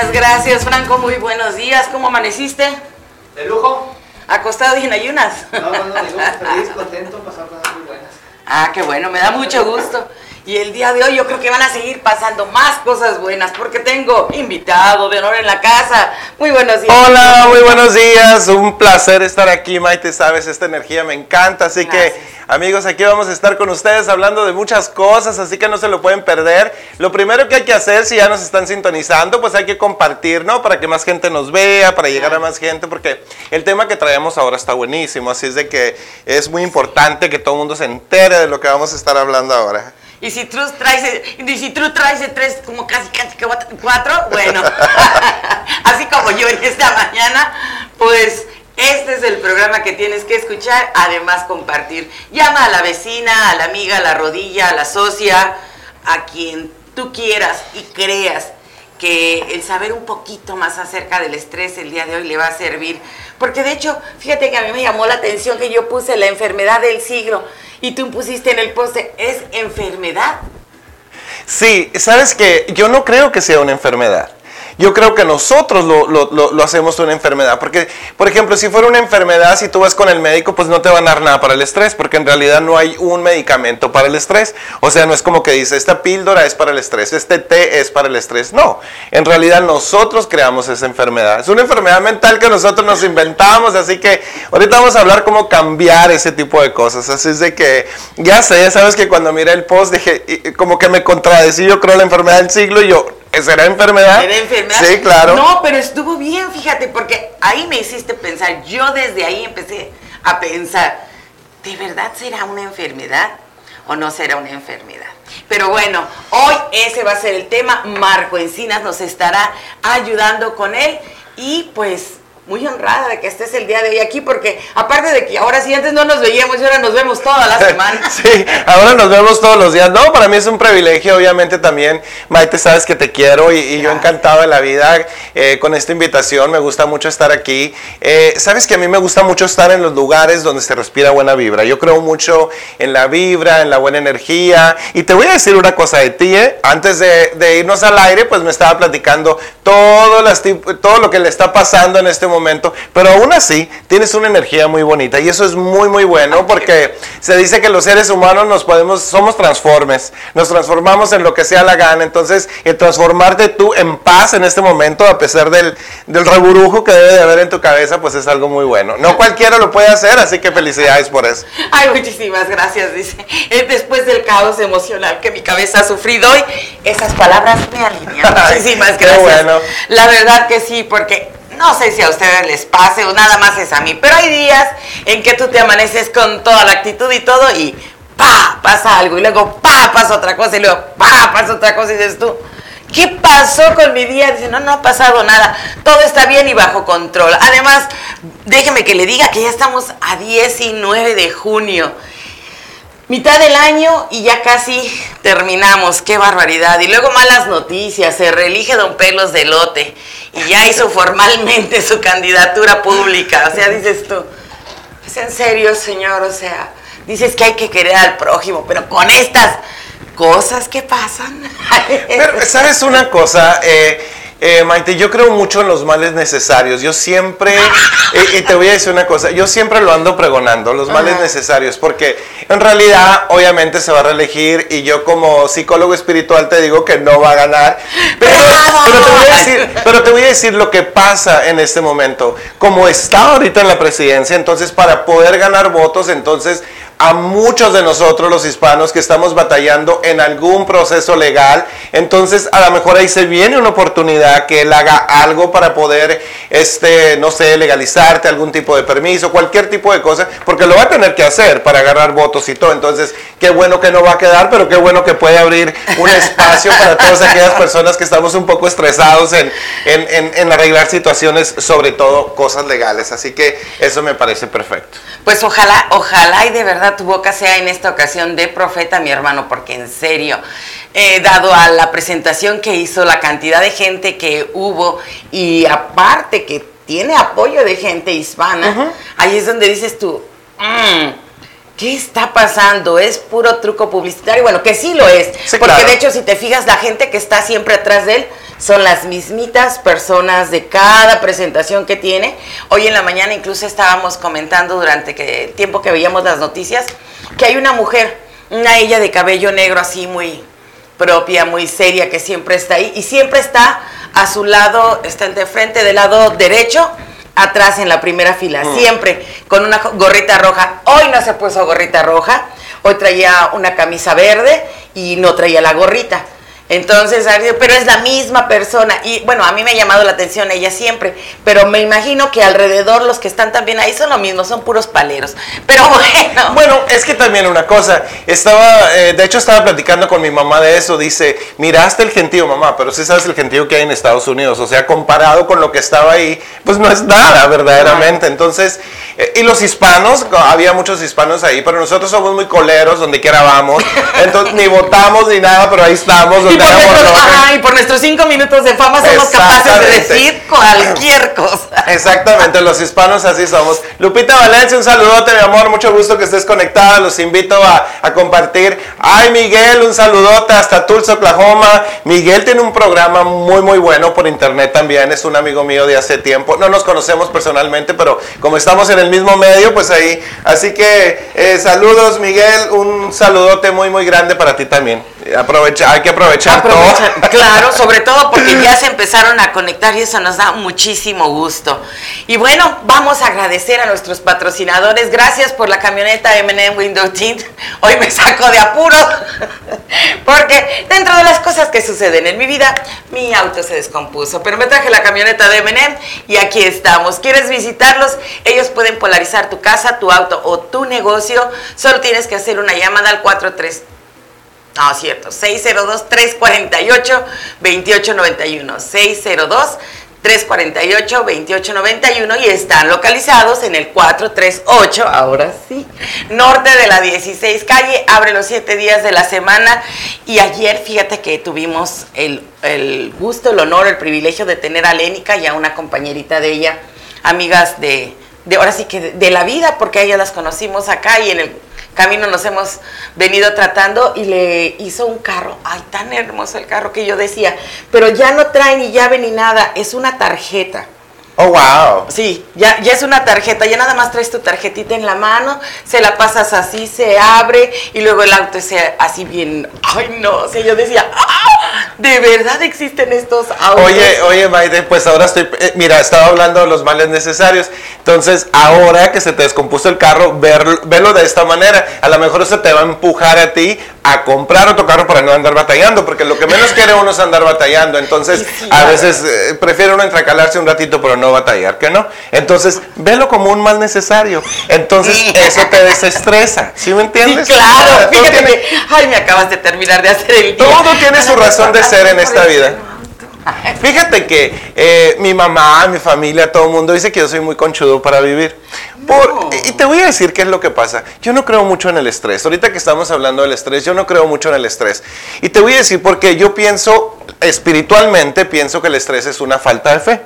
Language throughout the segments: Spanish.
Muchísimas gracias, Franco. Muy buenos días. ¿Cómo amaneciste? ¿De lujo? ¿Acostado y en ayunas? No, no, no, de lujo, feliz, contento, pasar cosas muy buenas. Ah, qué bueno, me da mucho gusto. Y el día de hoy yo creo que van a seguir pasando más cosas buenas porque tengo invitado de honor en la casa. Muy buenos días. Hola, muy buenos días. Un placer estar aquí, Maite. Sabes, esta energía me encanta. Así Gracias. que, amigos, aquí vamos a estar con ustedes hablando de muchas cosas, así que no se lo pueden perder. Lo primero que hay que hacer, si ya nos están sintonizando, pues hay que compartir, ¿no? Para que más gente nos vea, para llegar a más gente, porque el tema que traemos ahora está buenísimo. Así es de que es muy importante que todo el mundo se entere de lo que vamos a estar hablando ahora. Y si tú traes, y si traes tres, como casi, casi cuatro, bueno, así como yo en esta mañana, pues este es el programa que tienes que escuchar, además compartir. Llama a la vecina, a la amiga, a la rodilla, a la socia, a quien tú quieras y creas que el saber un poquito más acerca del estrés el día de hoy le va a servir. Porque de hecho, fíjate que a mí me llamó la atención que yo puse la enfermedad del siglo y tú pusiste en el poste, ¿es enfermedad? Sí, sabes que yo no creo que sea una enfermedad. Yo creo que nosotros lo, hacemos una enfermedad. Porque, por ejemplo, si fuera una enfermedad, si tú vas con el médico, pues no te van a dar nada para el estrés, porque en realidad no hay un medicamento para el estrés. O sea, no es como que dice, esta píldora es para el estrés, este té es para el estrés. No, en realidad nosotros creamos esa enfermedad. Es una enfermedad mental que nosotros nos inventamos, así que ahorita vamos a hablar cómo cambiar ese tipo de cosas. Así es de que, ya sé, ya sabes que cuando miré el post dije, como que me contradecí, yo creo la enfermedad del siglo y yo, ¿será enfermedad? ¿Era enfermedad? Sí, claro. No, pero estuvo bien, fíjate, porque ahí me hiciste pensar. Yo desde ahí empecé a pensar, ¿de verdad será una enfermedad o no será una enfermedad? Pero bueno, hoy ese va a ser el tema. Marco Encinas nos estará ayudando con él y pues muy honrada de que estés el día de hoy aquí porque aparte de que ahora sí antes no nos veíamos y ahora nos vemos toda la semana. Sí, ahora nos vemos todos los días. No, para mí es un privilegio, obviamente también. Maite, sabes que te quiero y, y yo encantado de la vida eh, con esta invitación. Me gusta mucho estar aquí. Eh, sabes que a mí me gusta mucho estar en los lugares donde se respira buena vibra. Yo creo mucho en la vibra, en la buena energía. Y te voy a decir una cosa de ti, ¿eh? Antes de, de irnos al aire, pues me estaba platicando todo, las todo lo que le está pasando en este momento. Pero aún así, tienes una energía muy bonita y eso es muy, muy bueno porque se dice que los seres humanos nos podemos, somos transformes, nos transformamos en lo que sea la gana. Entonces, el transformarte tú en paz en este momento, a pesar del, del reburujo que debe de haber en tu cabeza, pues es algo muy bueno. No cualquiera lo puede hacer, así que felicidades por eso. Ay, muchísimas gracias, dice. Eh, Después del caos emocional que mi cabeza ha sufrido hoy, esas palabras me alinean. Muchísimas qué gracias. bueno. La verdad que sí, porque no sé si a ustedes les pase o nada más es a mí, pero hay días en que tú te amaneces con toda la actitud y todo y pa, pasa algo y luego pa, pasa otra cosa y luego pa, pasa otra cosa y dices tú. ¿Qué pasó con mi día? Dice, no, no ha pasado nada. Todo está bien y bajo control. Además, déjeme que le diga que ya estamos a 19 de junio mitad del año y ya casi terminamos, qué barbaridad. Y luego malas noticias, se reelige don Pelos de Lote y ya hizo formalmente su candidatura pública. O sea, dices tú, es en serio, señor, o sea, dices que hay que querer al prójimo, pero con estas cosas que pasan. Pero, ¿sabes una cosa? Eh, eh, Maite, yo creo mucho en los males necesarios. Yo siempre, eh, y te voy a decir una cosa, yo siempre lo ando pregonando, los males Ajá. necesarios, porque en realidad obviamente se va a reelegir y yo como psicólogo espiritual te digo que no va a ganar. Pero te voy a decir, pero te voy a decir lo que pasa en este momento. Como está ahorita en la presidencia, entonces para poder ganar votos, entonces a muchos de nosotros los hispanos que estamos batallando en algún proceso legal, entonces a lo mejor ahí se viene una oportunidad que él haga algo para poder, este, no sé, legalizarte algún tipo de permiso, cualquier tipo de cosa, porque lo va a tener que hacer para agarrar votos y todo. Entonces, qué bueno que no va a quedar, pero qué bueno que puede abrir un espacio para todas aquellas personas que estamos un poco estresados en, en, en- en arreglar situaciones, sobre todo cosas legales. Así que eso me parece perfecto. Pues ojalá, ojalá y de verdad tu boca sea en esta ocasión de profeta, mi hermano, porque en serio, eh, dado a la presentación que hizo, la cantidad de gente que hubo y aparte que tiene apoyo de gente hispana, ahí es donde dices tú, "Mm, ¿qué está pasando? ¿Es puro truco publicitario? Bueno, que sí lo es, Sí, porque claro. de hecho si te fijas, la gente que está siempre atrás de él son las mismitas personas de cada presentación que tiene. Hoy en la mañana incluso estábamos comentando durante que, el tiempo que veíamos las noticias que hay una mujer, una ella de cabello negro así muy propia, muy seria, que siempre está ahí y siempre está a su lado, está de frente del lado derecho, atrás en la primera fila, Mm. siempre con una gorrita roja. Hoy no se puso gorrita roja, hoy traía una camisa verde y no traía la gorrita. Entonces, pero es la misma persona. Y bueno, a mí me ha llamado la atención ella siempre, pero me imagino que alrededor los que están también ahí son lo mismo, son puros paleros. Pero bueno. Bueno, es que también una cosa, estaba, eh, de hecho estaba platicando con mi mamá de eso, dice, miraste el gentío, mamá, pero sí sabes el gentío que hay en Estados Unidos, o sea, comparado con lo que estaba ahí, pues no es nada verdaderamente. Entonces, eh, y los hispanos, había muchos hispanos ahí, pero nosotros somos muy coleros, donde quiera vamos, entonces ni votamos ni nada, pero ahí estamos, donde por, nuestros, rock. ajá, y por nuestros cinco minutos de fama somos capaces de decir cualquier cosa. Exactamente, los hispanos así somos. Lupita Valencia, un saludote, mi amor, mucho gusto que estés conectada, los invito a, a compartir. Ay, Miguel, un saludote hasta Tulsa, Oklahoma. Miguel tiene un programa muy, muy bueno por internet también, es un amigo mío de hace tiempo. No nos conocemos personalmente, pero como estamos en el mismo medio, pues ahí. Así que eh, saludos, Miguel, un saludote muy, muy grande para ti también. Aprovecha, hay que aprovechar Aprovechar, todo. claro, sobre todo porque ya se empezaron a conectar y eso nos da muchísimo gusto. Y bueno, vamos a agradecer a nuestros patrocinadores. Gracias por la camioneta M&M Window Tint. Hoy me saco de apuro porque dentro de las cosas que suceden en mi vida, mi auto se descompuso, pero me traje la camioneta de M&M y aquí estamos. ¿Quieres visitarlos? Ellos pueden polarizar tu casa, tu auto o tu negocio. Solo tienes que hacer una llamada al 43 no, cierto. 602-348-2891. 602-348-2891 y están localizados en el 438, ahora sí, norte de la 16 calle. Abre los 7 días de la semana. Y ayer, fíjate que tuvimos el, el gusto, el honor, el privilegio de tener a Lénica y a una compañerita de ella, amigas de, de ahora sí que de, de la vida, porque a ellas las conocimos acá y en el camino nos hemos venido tratando y le hizo un carro, ay, tan hermoso el carro que yo decía, pero ya no trae ni llave ni nada, es una tarjeta. Oh, wow. Sí, ya, ya es una tarjeta, ya nada más traes tu tarjetita en la mano, se la pasas así, se abre y luego el auto es así bien, ay no, o sea, yo decía, "Ah, ¿de verdad existen estos autos? Oye, oye, Maide, pues ahora estoy, eh, mira, estaba hablando de los males necesarios. Entonces, ahora que se te descompuso el carro, ver, verlo de esta manera, a lo mejor eso te va a empujar a ti a comprar otro carro para no andar batallando, porque lo que menos quiere uno es andar batallando. Entonces, Sí, sí, a veces eh, prefiere uno entracalarse un ratito, pero no batallar, ¿que no? Entonces, velo como un mal necesario. Entonces, Sí. eso te desestresa. ¿Sí me Sí, entiendes? claro, Todo fíjate ay, me acabas de terminar de hacer el día. Todo tiene su razón de ser en esta vida. Fíjate que eh, mi mamá, mi familia, todo el mundo dice que yo soy muy conchudo para vivir. Por- No. Y te voy a decir qué es lo que pasa. Yo no creo mucho en el estrés. Ahorita que estamos hablando del estrés, yo no creo mucho en el estrés. Y te voy a decir porque yo pienso, espiritualmente, pienso que el estrés es una falta de fe.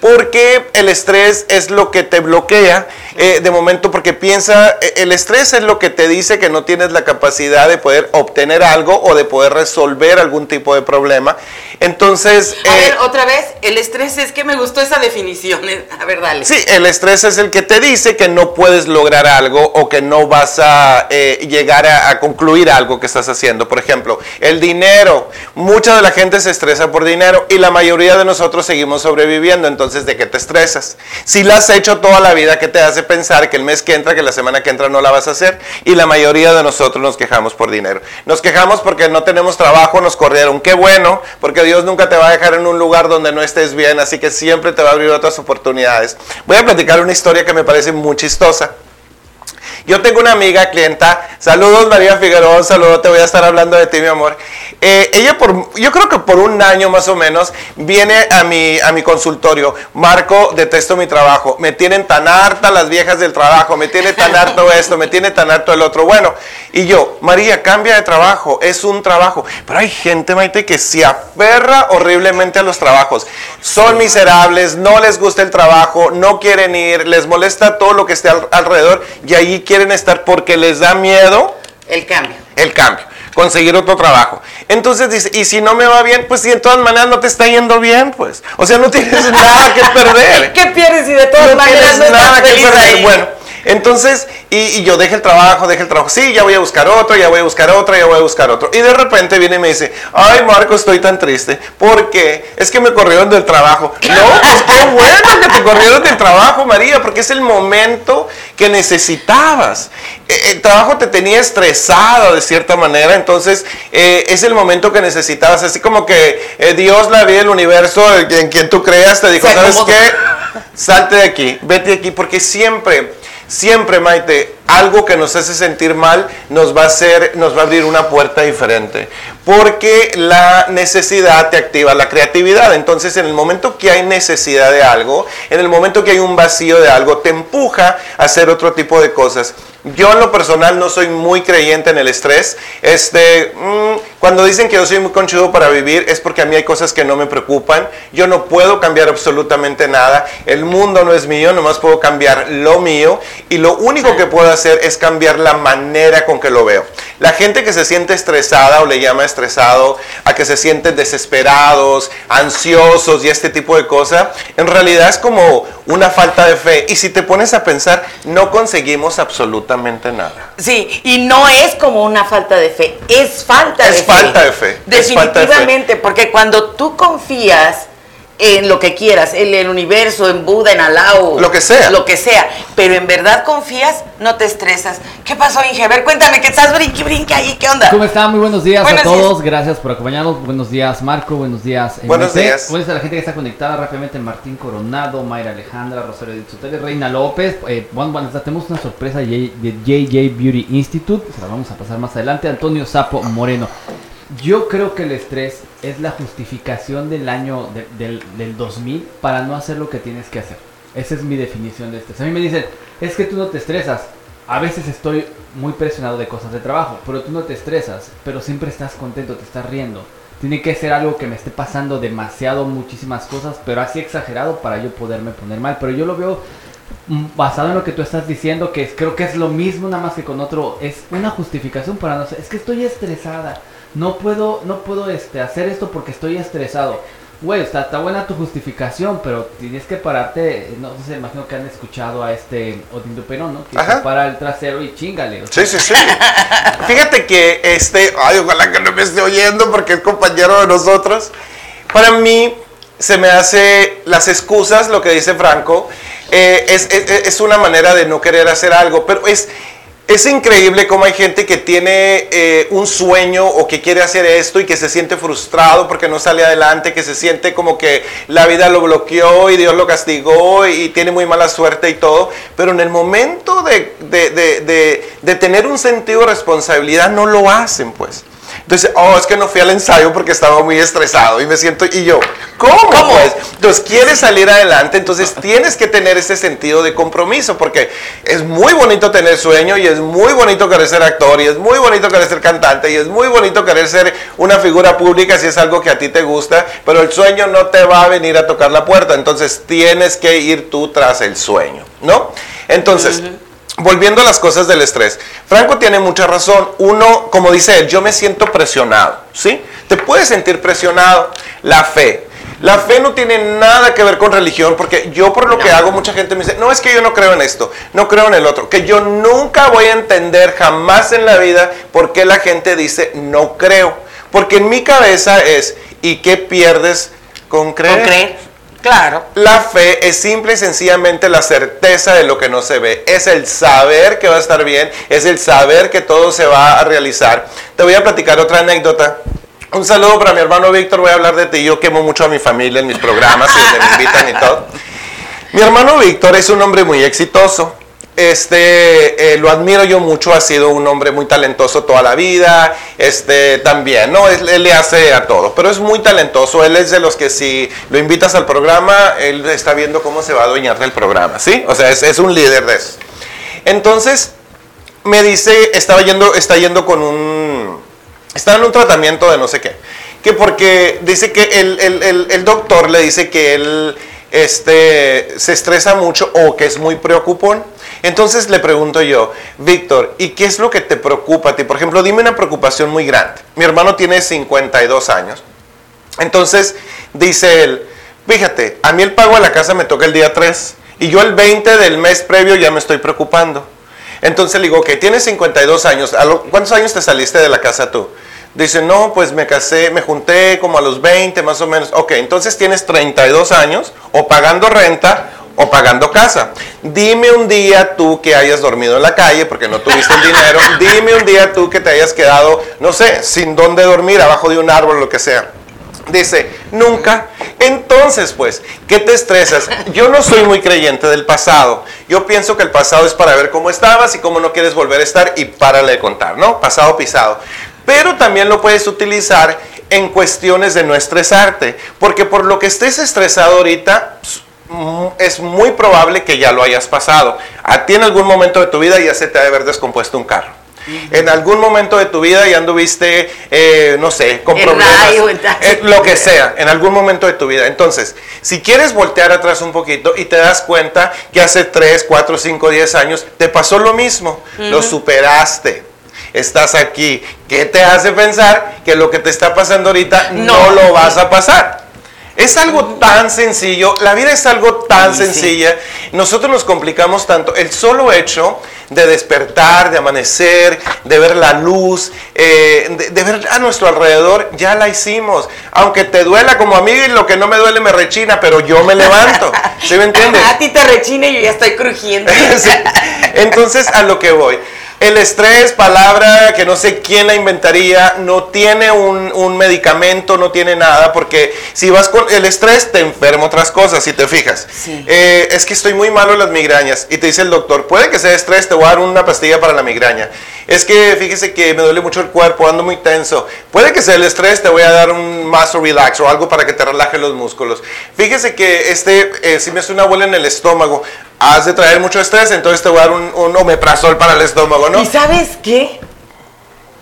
Porque el estrés es lo que te bloquea eh, de momento, porque piensa, eh, el estrés es lo que te dice que no tienes la capacidad de poder obtener algo o de poder resolver algún tipo de problema. Entonces, A eh, ver, otra vez, el estrés es que me gustó esa definición. eh, A ver, dale. Sí, el estrés es el que te dice que no puedes lograr algo o que no vas a eh, llegar a, a concluir algo que estás haciendo. Por ejemplo, el dinero. Mucha de la gente se estresa por dinero y la mayoría de nosotros seguimos sobreviviendo. Entonces, ¿de qué te estresas? Si lo has hecho toda la vida, ¿qué te hace pensar que el mes que entra, que la semana que entra no la vas a hacer? Y la mayoría de nosotros nos quejamos por dinero. Nos quejamos porque no tenemos trabajo, nos corrieron. Qué bueno, porque Dios nunca te va a dejar en un lugar donde no estés bien, así que siempre te va a abrir otras oportunidades. Voy a platicar una historia que me parece muy chistosa. Yo tengo una amiga clienta, saludos María Figueroa, un saludo, te voy a estar hablando de ti, mi amor. Eh, ella por, yo creo que por un año más o menos, viene a mi, a mi consultorio. Marco, detesto mi trabajo, me tienen tan harta las viejas del trabajo, me tiene tan harto esto, me tiene tan harto el otro. Bueno, y yo, María, cambia de trabajo, es un trabajo. Pero hay gente, Maite, que se aferra horriblemente a los trabajos. Son miserables, no les gusta el trabajo, no quieren ir, les molesta todo lo que esté al- alrededor y ahí quieren estar porque les da miedo El cambio. el cambio. conseguir otro trabajo. Entonces dice, y si no me va bien, pues si de todas maneras no te está yendo bien, pues. O sea, no tienes nada que perder. ¿Qué pierdes si de todas maneras no estás feliz ahí? Bueno, entonces, y, y yo dejé el trabajo, dejé el trabajo. Sí, ya voy a buscar otro, ya voy a buscar otro, ya voy a buscar otro. Y de repente viene y me dice, ay Marco, estoy tan triste. ¿Por qué? Es que me corrieron del trabajo. No, pues qué bueno que te corrieron del trabajo, María, porque es el momento que necesitabas. Eh, El trabajo te tenía estresado de cierta manera, entonces eh, es el momento que necesitabas. Así como que eh, Dios, la vida, el universo, en quien tú creas, te dijo, ¿sabes qué? Salte de aquí, vete de aquí, porque siempre, siempre, Maite, algo que nos hace sentir mal nos va a hacer, nos va a abrir una puerta diferente. Porque la necesidad te activa la creatividad. Entonces, en el momento que hay necesidad de algo, en el momento que hay un vacío de algo, te empuja a hacer otro tipo de cosas. Yo en lo personal no soy muy creyente en el estrés. Este, mm, cuando dicen que yo soy muy conchudo para vivir es porque a mí hay cosas que no me preocupan. Yo no puedo cambiar absolutamente nada. El mundo no es mío, nomás puedo cambiar lo mío. Y lo único que puedo hacer es cambiar la manera con que lo veo. La gente que se siente estresada o le llama estresado a que se sienten desesperados, ansiosos y este tipo de cosas, en realidad es como una falta de fe. Y si te pones a pensar, no conseguimos absolutamente nada. Sí, y no es como una falta de fe, es falta Es de fe. Falta de fe. Definitivamente, porque cuando tú confías en lo que quieras, en el universo, en Buda, en Alá, o Lo que sea. Lo que sea, pero en verdad confías, no te estresas. ¿Qué pasó, Inge? A ver, cuéntame que estás brinque, brinque ahí, ¿qué onda? ¿Cómo están? Muy buenos días Buenos a todos. Gracias por acompañarnos. Buenos días, Marco. Buenos días. eh, Buenos días. Buenos días a la gente que está conectada rápidamente. Martín Coronado, Mayra Alejandra, Rosario Dizutele, Reina López. Eh, bueno, bueno, tenemos una sorpresa de J- de JJ Beauty Institute. Se la vamos a pasar más adelante. Antonio Sapo Moreno. Yo creo que el estrés es la justificación del año de- del, del 2000 para no hacer lo que tienes que hacer. Esa es mi definición de estrés. A mí me dicen, es que tú no te estresas. A veces estoy muy presionado de cosas de trabajo, pero tú no te estresas, pero siempre estás contento, te estás riendo. Tiene que ser algo que me esté pasando demasiado, muchísimas cosas, pero así exagerado para yo poderme poner mal. Pero yo lo veo mm, basado en lo que tú estás diciendo, que es- creo que es lo mismo, nada más que con otro, es una justificación para no ser, es que estoy estresada, no puedo, no puedo este, hacer esto porque estoy estresado. Güey, está, está buena tu justificación, pero tienes que pararte, no sé, imagino que han escuchado a este Odín Duperón, ¿no? Que Ajá. se para el trasero y chingale. o sea, Sí, sí, sí. Fíjate que este, ay, ojalá que no me esté oyendo porque es compañero de nosotros. Para mí se me hace las excusas, lo que dice Franco, eh, es, es- es una manera de no querer hacer algo, pero es, es increíble cómo hay gente que tiene eh, un sueño o que quiere hacer esto y que se siente frustrado porque no sale adelante, que se siente como que la vida lo bloqueó y Dios lo castigó y tiene muy mala suerte y todo, pero en el momento de- de- de- de tener un sentido de responsabilidad no lo hacen pues. Entonces, oh, es que no fui al ensayo porque estaba muy estresado y me siento, y yo, ¿cómo? ¿Cómo? Pues, entonces, quieres salir adelante, entonces tienes que tener ese sentido de compromiso, porque es muy bonito tener sueño y es muy bonito querer ser actor y es muy bonito querer ser cantante y es muy bonito querer ser una figura pública si es algo que a ti te gusta, pero el sueño no te va a venir a tocar la puerta, entonces tienes que ir tú tras el sueño, ¿no? Entonces... Volviendo a las cosas del estrés, Franco tiene mucha razón. Uno, como dice él, yo me siento presionado, ¿sí? Te puedes sentir presionado. La fe. La fe no tiene nada que ver con religión, porque yo por lo que hago, mucha gente me dice, no es que yo no creo en esto, no creo en el otro, que yo nunca voy a entender jamás en la vida por qué la gente dice no creo. Porque en mi cabeza es, ¿y qué pierdes con creer? ¿Con creer? Claro. La fe es simple y sencillamente la certeza de lo que no se ve. Es el saber que va a estar bien, es el saber que todo se va a realizar. Te voy a platicar otra anécdota. Un saludo para mi hermano Víctor, voy a hablar de ti. Yo quemo mucho a mi familia en mis programas y donde me invitan y todo. Mi hermano Víctor es un hombre muy exitoso. Este, eh, lo admiro yo mucho, ha sido un hombre muy talentoso toda la vida, este, también, ¿no? Él, él le hace a todo, pero es muy talentoso, él es de los que si lo invitas al programa, él está viendo cómo se va a adueñar del programa, ¿sí? O sea, es, un líder de eso. Entonces, me dice, estaba yendo, está yendo con un, está en un tratamiento de no sé qué, que porque dice que el, el- el- el doctor le dice que él este, se estresa mucho o que es muy preocupón. Entonces le pregunto yo, Víctor, ¿y qué es lo que te preocupa a ti? Por ejemplo, dime una preocupación muy grande. Mi hermano tiene 52 años. Entonces dice él, fíjate, a mí el pago de la casa me toca el día 3 y yo el 20 del mes previo ya me estoy preocupando. Entonces le digo, ok, tienes 52 años, ¿a lo- ¿cuántos años te saliste de la casa tú? Dice, no, pues me casé, me junté como a los 20 más o menos. Ok, entonces tienes 32 años o pagando renta o pagando casa. Dime un día tú que hayas dormido en la calle porque no tuviste el dinero. Dime un día tú que te hayas quedado, no sé, sin dónde dormir, abajo de un árbol, lo que sea. Dice, nunca. Entonces, pues, ¿qué te estresas? Yo no soy muy creyente del pasado. Yo pienso que el pasado es para ver cómo estabas y cómo no quieres volver a estar y párale de contar, ¿no? Pasado pisado. Pero también lo puedes utilizar en cuestiones de no estresarte. Porque por lo que estés estresado ahorita, mm, es muy probable que ya lo hayas pasado. A ti en algún momento de tu vida ya se te ha de haber descompuesto un carro. En algún momento de tu vida ya anduviste, eh, no sé, con problemas, rayo, eh, lo que sea, en algún momento de tu vida. Entonces, si quieres voltear atrás un poquito y te das cuenta que hace 3, 4, 5, 10 años te pasó lo mismo, lo superaste. Estás aquí. ¿Qué te hace pensar que lo que te está pasando ahorita no, No. lo vas a pasar? Es algo tan sencillo, la vida es algo tan Sí, sí. sencilla. Nosotros nos complicamos tanto. El solo hecho de despertar, de amanecer, de ver la luz, eh, de, de ver a nuestro alrededor, ya la hicimos. Aunque te duela como a mí, lo que no me duele me rechina, pero yo me levanto. ¿Sí me entiendes? A ti te rechina y yo ya estoy crujiendo. Sí. Entonces, a lo que voy. El estrés, palabra que no sé quién la inventaría, no tiene un, un medicamento, no tiene nada, porque si vas con el estrés te enferma otras cosas, si te fijas. Sí. Eh, es que estoy muy malo en las migrañas y te dice el doctor, puede que sea estrés, te voy a dar una pastilla para la migraña. Es que fíjese que me duele mucho el cuerpo, ando muy tenso. Puede que sea el estrés, te voy a dar un Master Relax o algo para que te relaje los músculos. Fíjese que este, eh, si me hace una bola en el estómago, has de traer mucho estrés, entonces te voy a dar un, un omeprazol para el estómago, ¿no? ¿Y sabes qué?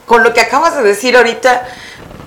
Con lo que acabas de decir ahorita,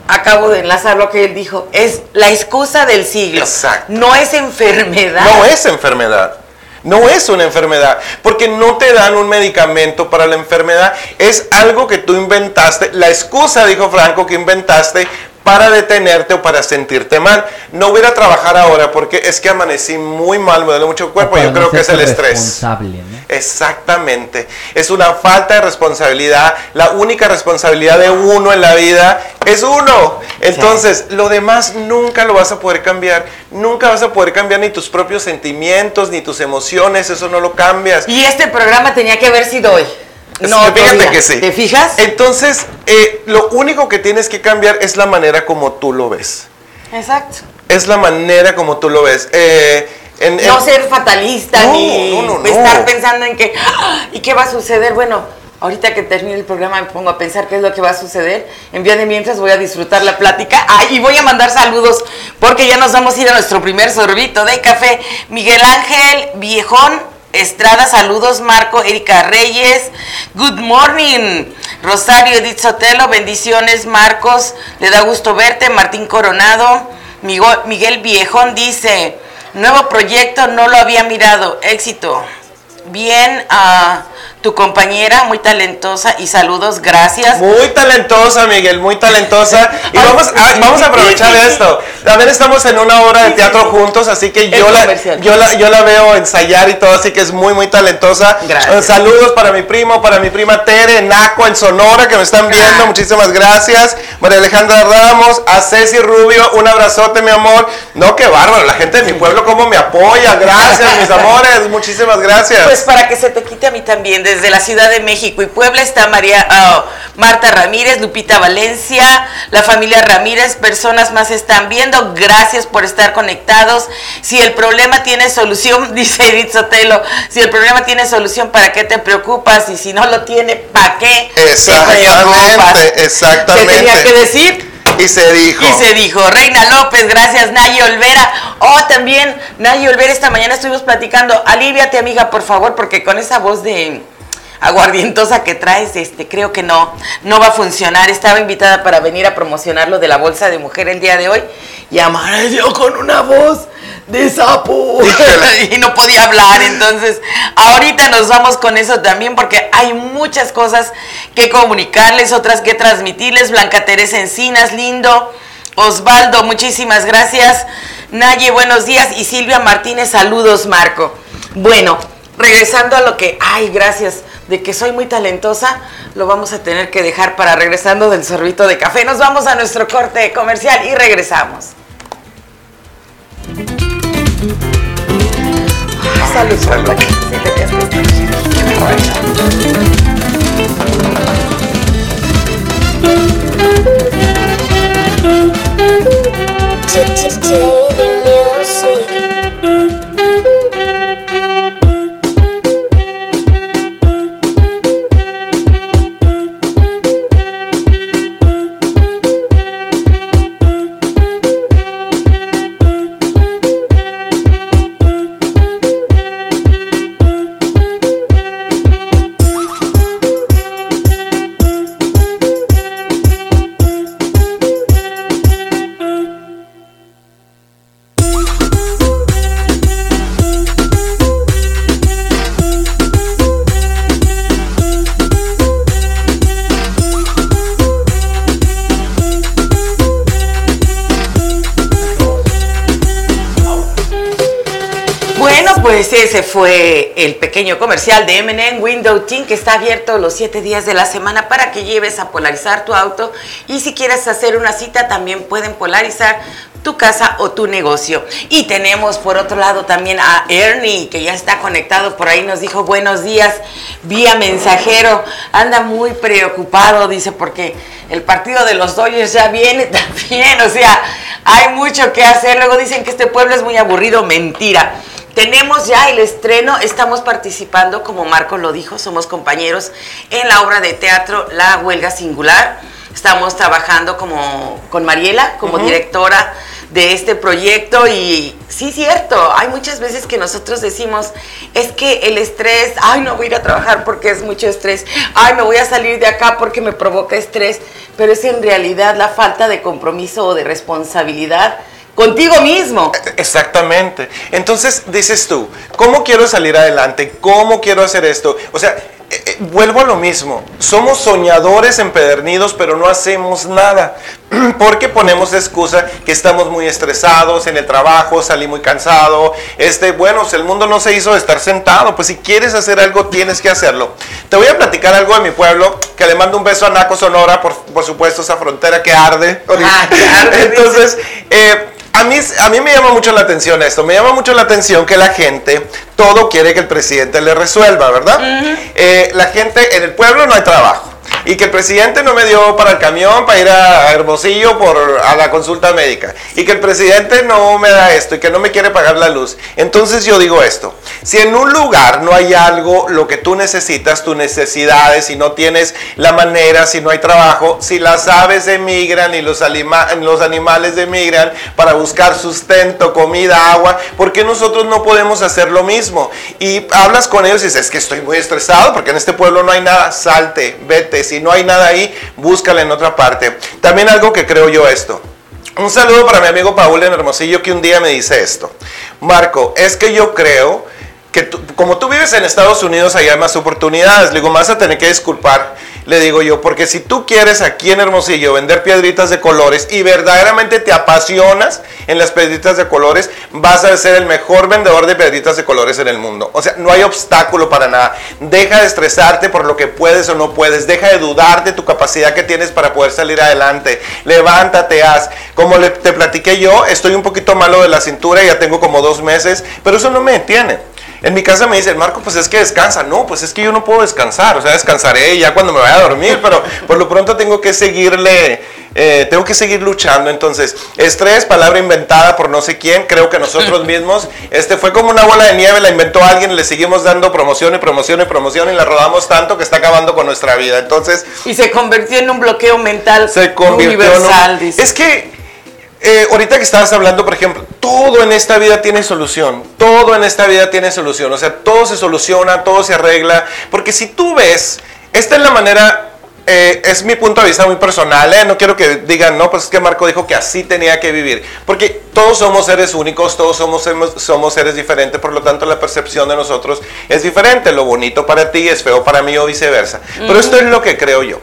acabo de enlazar lo que él dijo. Es la excusa del siglo. Exacto. No es enfermedad. No es enfermedad. No es una enfermedad, porque no te dan un medicamento para la enfermedad. Es algo que tú inventaste, la excusa, dijo Franco, que inventaste para detenerte o para sentirte mal. No voy a ir a trabajar ahora porque es que amanecí muy mal, me duele mucho el cuerpo. Yo no creo que es el estrés. responsable, ¿no? Exactamente. Es una falta de responsabilidad. La única responsabilidad de uno en la vida es uno. Entonces, lo demás nunca lo vas a poder cambiar. Nunca vas a poder cambiar ni tus propios sentimientos, ni tus emociones. Eso no lo cambias. Y este programa tenía que haber sido hoy. No, fíjate todavía. que sí. ¿Te fijas? Entonces, eh, lo único que tienes que cambiar es la manera como tú lo ves. Exacto. Es la manera como tú lo ves. Eh, en- en- No ser fatalista No, ni no, no, no. estar pensando en que "Ah, ¿y qué va a suceder? Bueno, ahorita que termine el programa me pongo a pensar qué es lo que va a suceder. En vía de mientras voy a disfrutar la plática. Ay, y voy a mandar saludos porque ya nos vamos a ir a nuestro primer sorbito de café. Miguel Ángel Viejón Estrada, saludos Marco, Erika Reyes, good morning, Rosario Edith Sotelo, bendiciones Marcos, le da gusto verte, Martín Coronado, Miguel Viejón dice, nuevo proyecto, no lo había mirado, éxito. Bien, a tu compañera, muy talentosa y saludos, gracias. Muy talentosa, Miguel, muy talentosa. Y vamos, sí, vamos a aprovechar esto. También estamos en una obra de teatro juntos, así que yo la, yo, la, yo la veo ensayar y todo, así que es muy, muy talentosa. Gracias. Eh, saludos para mi primo, para mi prima Tere, Naco, en Sonora, que me están viendo. Muchísimas gracias. María Alejandra Ramos, a Ceci Rubio, un abrazote, mi amor. No, qué bárbaro, la gente de mi pueblo, cómo me apoya. Gracias, mis amores, muchísimas gracias. Pues para que se te quite a mí también, desde la Ciudad de México y Puebla está María ah, Marta Ramírez, Lupita Valencia, la familia Ramírez, personas más están viendo, gracias por estar conectados. Si el problema tiene solución, dice Edith Sotelo, si el problema tiene solución, ¿para qué te preocupas? Y si no lo tiene, ¿para qué te preocupas? Exactamente, exactamente. Se tenía que decir. Y se dijo. Y se dijo, Reina López, gracias Nayi Olvera. Oh, también Nayi Olvera, esta mañana estuvimos platicando. Aliviate, amiga, por favor, porque con esa voz de aguardientosa que traes, este, creo que no, no va a funcionar. Estaba invitada para venir a promocionar lo de la bolsa de mujer el día de hoy y amaneció con una voz de sapo y no podía hablar. Entonces, ahorita nos vamos con eso también porque hay muchas cosas que comunicarles, otras que transmitirles. Blanca Teresa Encinas, lindo. Osvaldo, muchísimas gracias. Naye, buenos días. Y Silvia Martínez, saludos, Marco. Bueno, regresando a lo que, ay, gracias, de que soy muy talentosa, lo vamos a tener que dejar para regresando del sorbito de café. Nos vamos a nuestro corte comercial y regresamos. Salud. Salud. Que ese fue el pequeño comercial de M&M Window Team que está abierto los siete días de la semana para que lleves a polarizar tu auto y si quieres hacer una cita también pueden polarizar tu casa o tu negocio. Y tenemos por otro lado también a Ernie que ya está conectado por ahí, nos dijo buenos días vía mensajero, anda muy preocupado, dice porque el partido de los Dodgers ya viene también, o sea, hay mucho que hacer. Luego dicen que este pueblo es muy aburrido, mentira. Tenemos ya el estreno, estamos participando, como Marco lo dijo, somos compañeros en la obra de teatro La Huelga Singular. Estamos trabajando como, con Mariela como directora de este proyecto y sí, cierto, hay muchas veces que nosotros decimos, es que el estrés, ay, no voy a ir a trabajar porque es mucho estrés, ay, me voy a salir de acá porque me provoca estrés, pero es en realidad la falta de compromiso o de responsabilidad contigo mismo. Exactamente. Entonces dices tú, ¿cómo quiero salir adelante? ¿Cómo quiero hacer esto? O sea, eh, eh, vuelvo a lo mismo. Somos soñadores empedernidos, pero no hacemos nada. Porque ponemos excusa que estamos muy estresados en el trabajo, salí muy cansado. Este, bueno, si el mundo no se hizo de estar sentado, pues si quieres hacer algo, tienes que hacerlo. Te voy a platicar algo de mi pueblo, que le mando un beso a Naco Sonora, por, por supuesto, esa frontera que arde. Ah, que arde, Entonces, eh, a mí, a mí me llama mucho la atención esto, me llama mucho la atención que la gente todo quiere que el presidente le resuelva, ¿verdad? Eh, la gente en el pueblo no hay trabajo y que el presidente no me dio para el camión para ir a Hermosillo por a la consulta médica y que el presidente no me da esto y que no me quiere pagar la luz. Entonces yo digo esto, si en un lugar no hay algo, lo que tú necesitas, tus necesidades, si no tienes la manera, si no hay trabajo, si las aves emigran y los, alima- los animales emigran para buscar sustento, comida, agua, ¿por qué nosotros no podemos hacer lo mismo? Y hablas con ellos y dices, es que estoy muy estresado porque en este pueblo no hay nada, salte, vete, si no hay nada ahí, búscala en otra parte. También algo que creo yo esto. Un saludo para mi amigo Paul en Hermosillo que un día me dice esto. Marco, es que yo creo que como tú vives en Estados Unidos, hay más oportunidades. Le digo, vas a tener que disculpar. Le digo yo, porque si tú quieres aquí en Hermosillo vender piedritas de colores y verdaderamente te apasionas en las piedritas de colores, vas a ser el mejor vendedor de piedritas de colores en el mundo. O sea, no hay obstáculo para nada. Deja de estresarte por lo que puedes o no puedes. Deja de dudar de tu capacidad que tienes para poder salir adelante. Levántate, haz. Como te platiqué yo, estoy un poquito malo de la cintura, ya tengo como dos meses, pero eso no me detiene. En mi casa me dicen, Marco, pues es que descansa. No, pues es que yo no puedo descansar. O sea, descansaré ya cuando me vaya a dormir, pero por lo pronto tengo que seguirle, eh, tengo que seguir luchando. Entonces, estrés, palabra inventada por no sé quién, creo que nosotros mismos, este fue como una bola de nieve, la inventó alguien, le seguimos dando promoción y promoción y promoción y la rodamos tanto que está acabando con nuestra vida. Entonces, Y se convirtió en un bloqueo mental se convirtió universal, en un- dice. Es que eh, ahorita que estabas hablando, por ejemplo, todo en esta vida tiene solución. Todo en esta vida tiene solución. O sea, todo se soluciona, todo se arregla. Porque si tú ves, esta es la manera eh, es mi punto de vista muy personal, ¿eh? no quiero que digan, no, pues es que Marco dijo que así tenía que vivir, porque todos somos seres únicos, todos somos, somos seres diferentes, por lo tanto la percepción de nosotros es diferente, lo bonito para ti es feo para mí o viceversa, pero esto es lo que creo yo.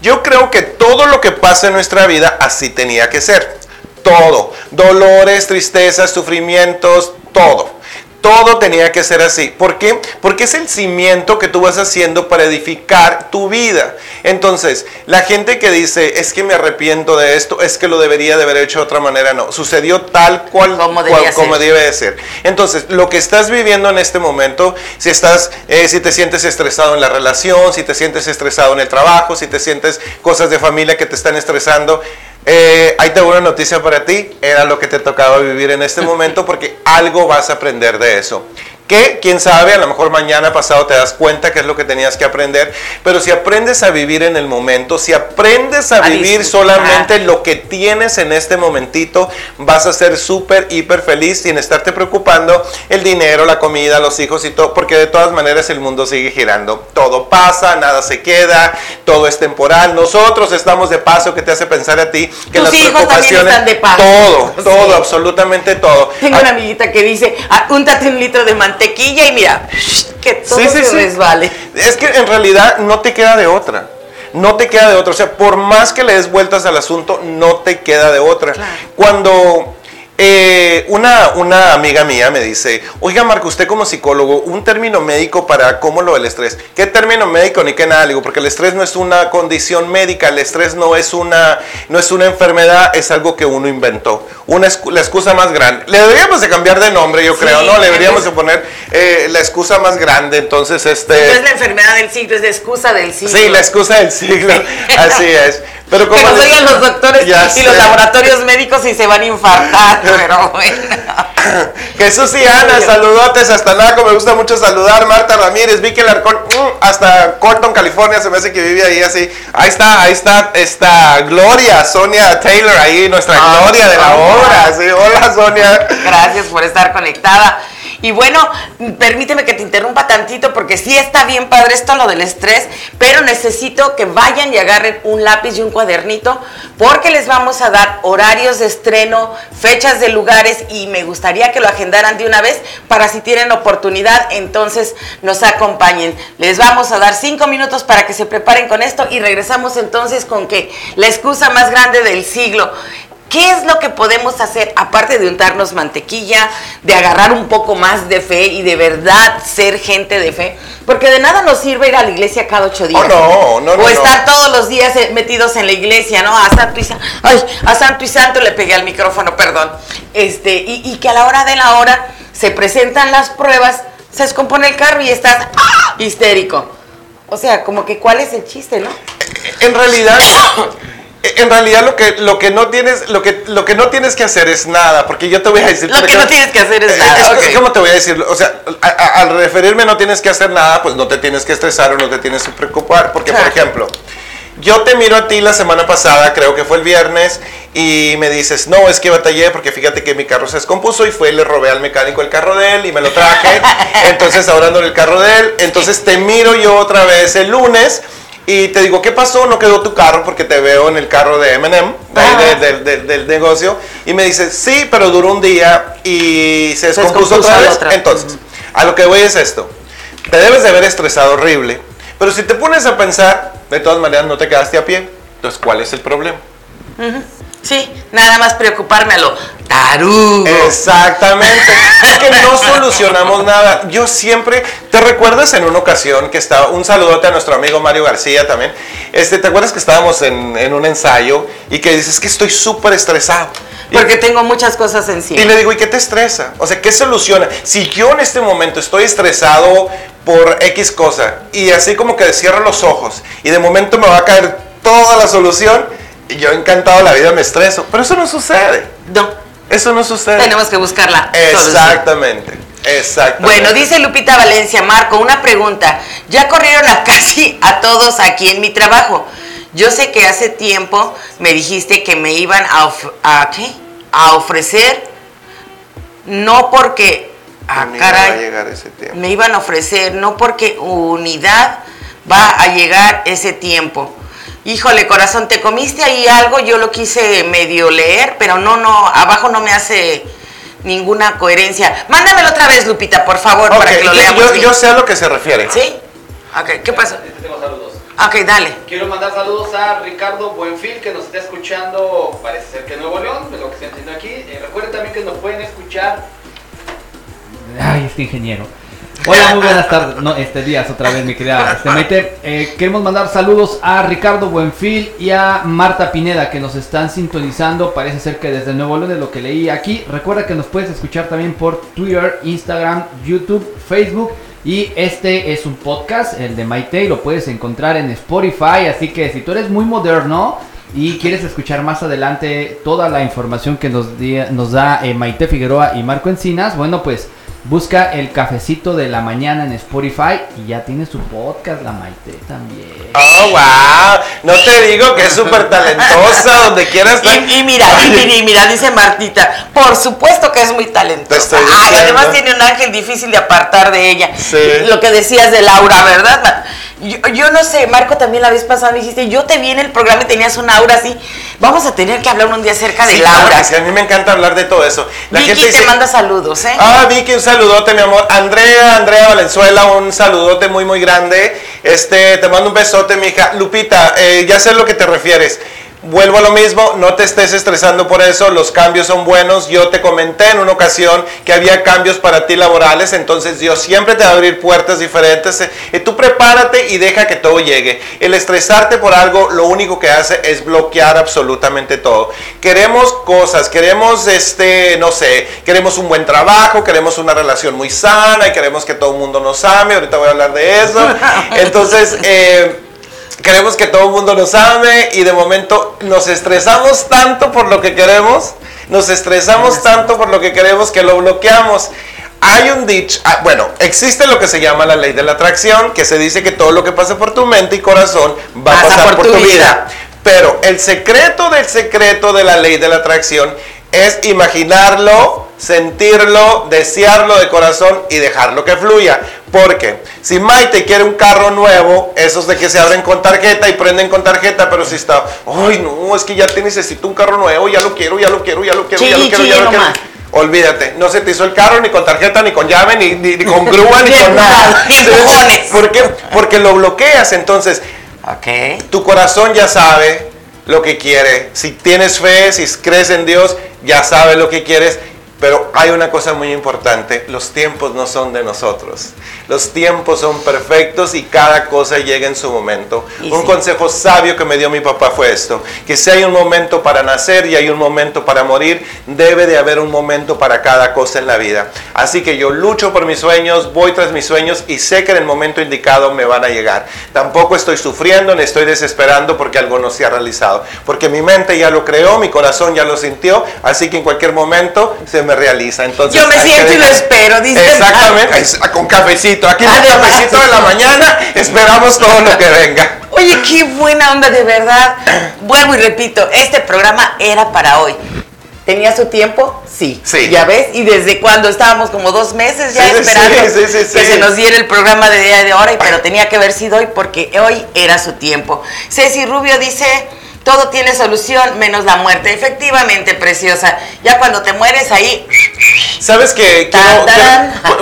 Yo creo que todo lo que pasa en nuestra vida así tenía que ser, todo, dolores, tristezas, sufrimientos, todo. Todo tenía que ser así. ¿Por qué? Porque es el cimiento que tú vas haciendo para edificar tu vida. Entonces, la gente que dice, es que me arrepiento de esto, es que lo debería de haber hecho de otra manera, no. Sucedió tal cual como, debe de ser. Entonces, lo que estás viviendo en este momento, si estás, eh, si te sientes estresado en la relación, si te sientes estresado en el trabajo, si te sientes cosas de familia que te están estresando, eh, ahí tengo una noticia para ti, era lo que te tocaba vivir en este momento porque algo vas a aprender de eso que quién sabe, a lo mejor mañana pasado te das cuenta que es lo que tenías que aprender, pero si aprendes a vivir en el momento, si aprendes a, vivir solamente lo que tienes en este momentito, vas a ser súper, hiper feliz sin estarte preocupando el dinero, la comida, los hijos y todo, porque de todas maneras el mundo sigue girando. Todo pasa, nada se queda, todo es temporal. Nosotros estamos de paso que te hace pensar a ti que las preocupaciones, están de paso. todo, todo, absolutamente todo. Tengo una amiguita que dice, ah, úntate un litro de mantequilla tequilla y mira, que todo se resbale. Es que en realidad no te queda de otra. No te queda de otra. O sea, por más que le des vueltas al asunto, no te queda de otra. Cuando eh, una, una amiga mía me dice, oiga Marco, usted como psicólogo, un término médico para cómo lo del estrés. ¿Qué término médico ni qué nada? digo, porque el estrés no es una condición médica, el estrés no es una, no es una enfermedad, es algo que uno inventó. Una la excusa más grande. Le deberíamos de cambiar de nombre, yo creo, ¿no? Le deberíamos de poner eh, la excusa más grande, entonces este... No es la enfermedad del siglo, es la excusa del siglo. Sí, la excusa del siglo, así es. Pero como que nos oigan los doctores y los laboratorios médicos y se van a infartar, pero bueno. Jesús y Ana, saludotes hasta Naco, me gusta mucho saludar. Marta Ramírez, Vicky Larcón, mm, hasta Corton, California, se me hace que vive ahí así. Ahí está, ahí está, está Gloria, Sonia Taylor, ahí, nuestra ah, Gloria de la obra. Sí, hola Sonia. Gracias por estar conectada. Y bueno, permíteme que te interrumpa tantito porque sí está bien padre esto lo del estrés, pero necesito que vayan y agarren un lápiz y un cuadernito porque les vamos a dar horarios de estreno, fechas de lugares y me gustaría que lo agendaran de una vez para si tienen oportunidad, entonces nos acompañen. Les vamos a dar cinco minutos para que se preparen con esto y regresamos entonces con que la excusa más grande del siglo. ¿Qué es lo que podemos hacer aparte de untarnos mantequilla, de agarrar un poco más de fe y de verdad ser gente de fe? Porque de nada nos sirve ir a la iglesia cada ocho días. Oh, no, no, no. O estar todos los días eh, metidos en la iglesia, ¿no? A Santo y Santo. Ay, a Santo y Santo le pegué al micrófono, perdón. Este, y, y que a la hora de la hora se presentan las pruebas, se descompone el carro y estás ¡ah! histérico. O sea, como que cuál es el chiste, ¿no? En realidad. En realidad lo que, lo que no tienes, lo que, lo que no tienes que hacer es nada, porque yo te voy a decir. Lo que no tienes que hacer es eh, nada. Es, como te voy a decir, o sea, al referirme no tienes que hacer nada, pues no te tienes que estresar o no te tienes que preocupar, porque por ejemplo, yo te miro a ti la semana pasada, creo que fue el viernes, y me dices, no, es que batallé porque fíjate que mi carro se descompuso y fue le robé al mecánico el carro de él y me lo traje. entonces ahora ando en el carro de él. Entonces te miro yo otra vez el lunes y te digo, ¿qué pasó? No quedó tu carro porque te veo en el carro de MM, del negocio. Y me dices, sí, pero duró un día y se descompuso, otra vez. Entonces, a lo que voy es esto. Te debes de haber estresado horrible. Pero si te pones a pensar, de todas maneras no te quedaste a pie. Entonces, ¿cuál es el problema? Sí, nada más preocuparme a lo tarugo. Exactamente. que no solucionamos nada. Yo siempre, ¿te recuerdas en una ocasión que estaba, un saludote a nuestro amigo Mario García también? Este, ¿Te acuerdas que estábamos en, un ensayo y que dices que estoy súper estresado? Porque tengo muchas cosas encima. Y le digo, ¿y qué te estresa? O sea, ¿qué soluciona? Si yo en este momento estoy estresado por X cosa y así como que cierro los ojos y de momento me va a caer toda la solución, yo encantado la vida me estreso, pero eso no sucede. No. Eso no sucede. Tenemos que buscarla. Exactamente. Exactamente. Bueno, dice Lupita Valencia, Marco, una pregunta. Ya corrieron a casi a todos aquí en mi trabajo. Yo sé que hace tiempo me dijiste que me iban a, of- a, ¿qué? a ofrecer, no porque, ah, Conmigo va a caray, llegar ese tiempo. me iban a ofrecer, no porque unidad va a llegar ese tiempo. Híjole, corazón, te comiste ahí algo, yo lo quise medio leer, pero no, no, abajo no me hace ninguna coherencia. Mándamelo otra vez, Lupita, por favor, para que lo leamos. yo, bien. yo sé a lo que se refiere. ¿Sí? Ok, ¿qué? Este tengo saludos. Ok, dale. Quiero mandar saludos a Ricardo Buenfil, que nos está escuchando, parece ser que en Nuevo León, de lo que estoy entendiendo aquí. Eh, recuerden también que nos pueden escuchar. Ay, este ingeniero. Hola, muy buenas tardes. No, este días otra vez, mi querida este, Maite. Eh, queremos mandar saludos a Ricardo Buenfil y a Marta Pineda que nos están sintonizando. Parece ser que desde Nuevo León de lo que leí aquí. Recuerda que nos puedes escuchar también por Twitter, Instagram, YouTube, Facebook. Y este es un podcast, el de Maite, y lo puedes encontrar en Spotify. Así que si tú eres muy moderno y quieres escuchar más adelante toda la información que nos da eh, Maite Figueroa y Marco Encinas, bueno, pues busca el cafecito de la mañana en Spotify y ya tiene su podcast, la Maite también. Oh, wow. No te digo que es súper talentosa, donde quieras estar. Y, y mira, y mira, y mira, dice Martita, por supuesto que es muy Te talentosa. estoy Ay, además tiene un ángel difícil de apartar de ella. Sí. Lo que decías de Laura, ¿verdad? Yo, yo no sé, Marco también la vez pasada me dijiste, yo te vi en el programa y tenías un aura así. Vamos a tener que hablar un día acerca de Sí, claro Laura. sí, a mí me encanta hablar de todo eso. La Vicky gente te manda saludos, ¿eh? Ah, Vicky, un saludote, mi amor. Andrea, Andrea Valenzuela, un saludote muy, muy grande. Este, te mando un besote, mija. Lupita, eh, ya sé a lo que te refieres. Vuelvo a lo mismo, no te estés estresando por eso, los cambios son buenos. Yo te comenté en una ocasión que había cambios para ti laborales, entonces Dios siempre te va a abrir puertas diferentes. Eh, eh, tú prepárate y deja que todo llegue. El estresarte por algo, lo único que hace es bloquear absolutamente todo. Queremos cosas, queremos, este, no sé, queremos un buen trabajo, queremos una relación muy sana y queremos que todo el mundo nos ame. Ahorita voy a hablar de eso. Entonces, eh, queremos que todo el mundo nos ame y de momento nos estresamos tanto por lo que queremos, nos estresamos tanto por lo que queremos que lo bloqueamos. Hay un dicho, ah, bueno, existe lo que se llama la ley de la atracción, que se dice que todo lo que pasa por tu mente y corazón va a Pasa pasar por por, tu tu vida. vida. Pero el secreto del secreto de la ley de la atracción es imaginarlo, sentirlo, desearlo de corazón y dejarlo que fluya. Porque si Maite quiere un carro nuevo, esos de que se abren con tarjeta y prenden con tarjeta, pero si está, ay no, es que ya te necesito un carro nuevo, ya lo quiero, ya lo quiero, ya lo quiero, ya lo quiero, ya chilli lo quiero. Olvídate, no se te hizo el carro ni con tarjeta, ni con llave, ni, ni- ni con grúa, ni con nada. ¿Por qué? Porque lo bloqueas. Entonces, Ok. tu corazón ya sabe lo que quiere. Si tienes fe, si crees en Dios, ya sabe lo que quieres. Pero hay una cosa muy importante, los tiempos no son de nosotros. Los tiempos son perfectos y cada cosa llega en su momento. Y un sí. consejo sabio que me dio mi papá fue esto, que si hay un momento para nacer y hay un momento para morir, debe de haber un momento para cada cosa en la vida. Así que yo lucho por mis sueños, voy tras mis sueños y sé que en el momento indicado me van a llegar. Tampoco estoy sufriendo ni estoy desesperando porque algo no se ha realizado, porque mi mente ya lo creó, mi corazón ya lo sintió, así que en cualquier momento se me realiza. Entonces, Yo me siento y lo espero, dice. Exactamente, con cafecito. Aquí con Además. cafecito de la mañana esperamos todo lo que venga. Oye, qué buena onda, de verdad. Vuelvo y repito, este programa era para hoy. ¿Tenía su tiempo? Sí. Sí. ¿Ya ves? Y desde cuando estábamos como dos meses ya Sí, esperando sí. que se nos diera el programa de día de hora, pero tenía que haber sido hoy porque hoy era su tiempo. Ceci Rubio dice, todo tiene solución menos la muerte. Efectivamente, preciosa. Ya cuando te mueres ahí, Sabes que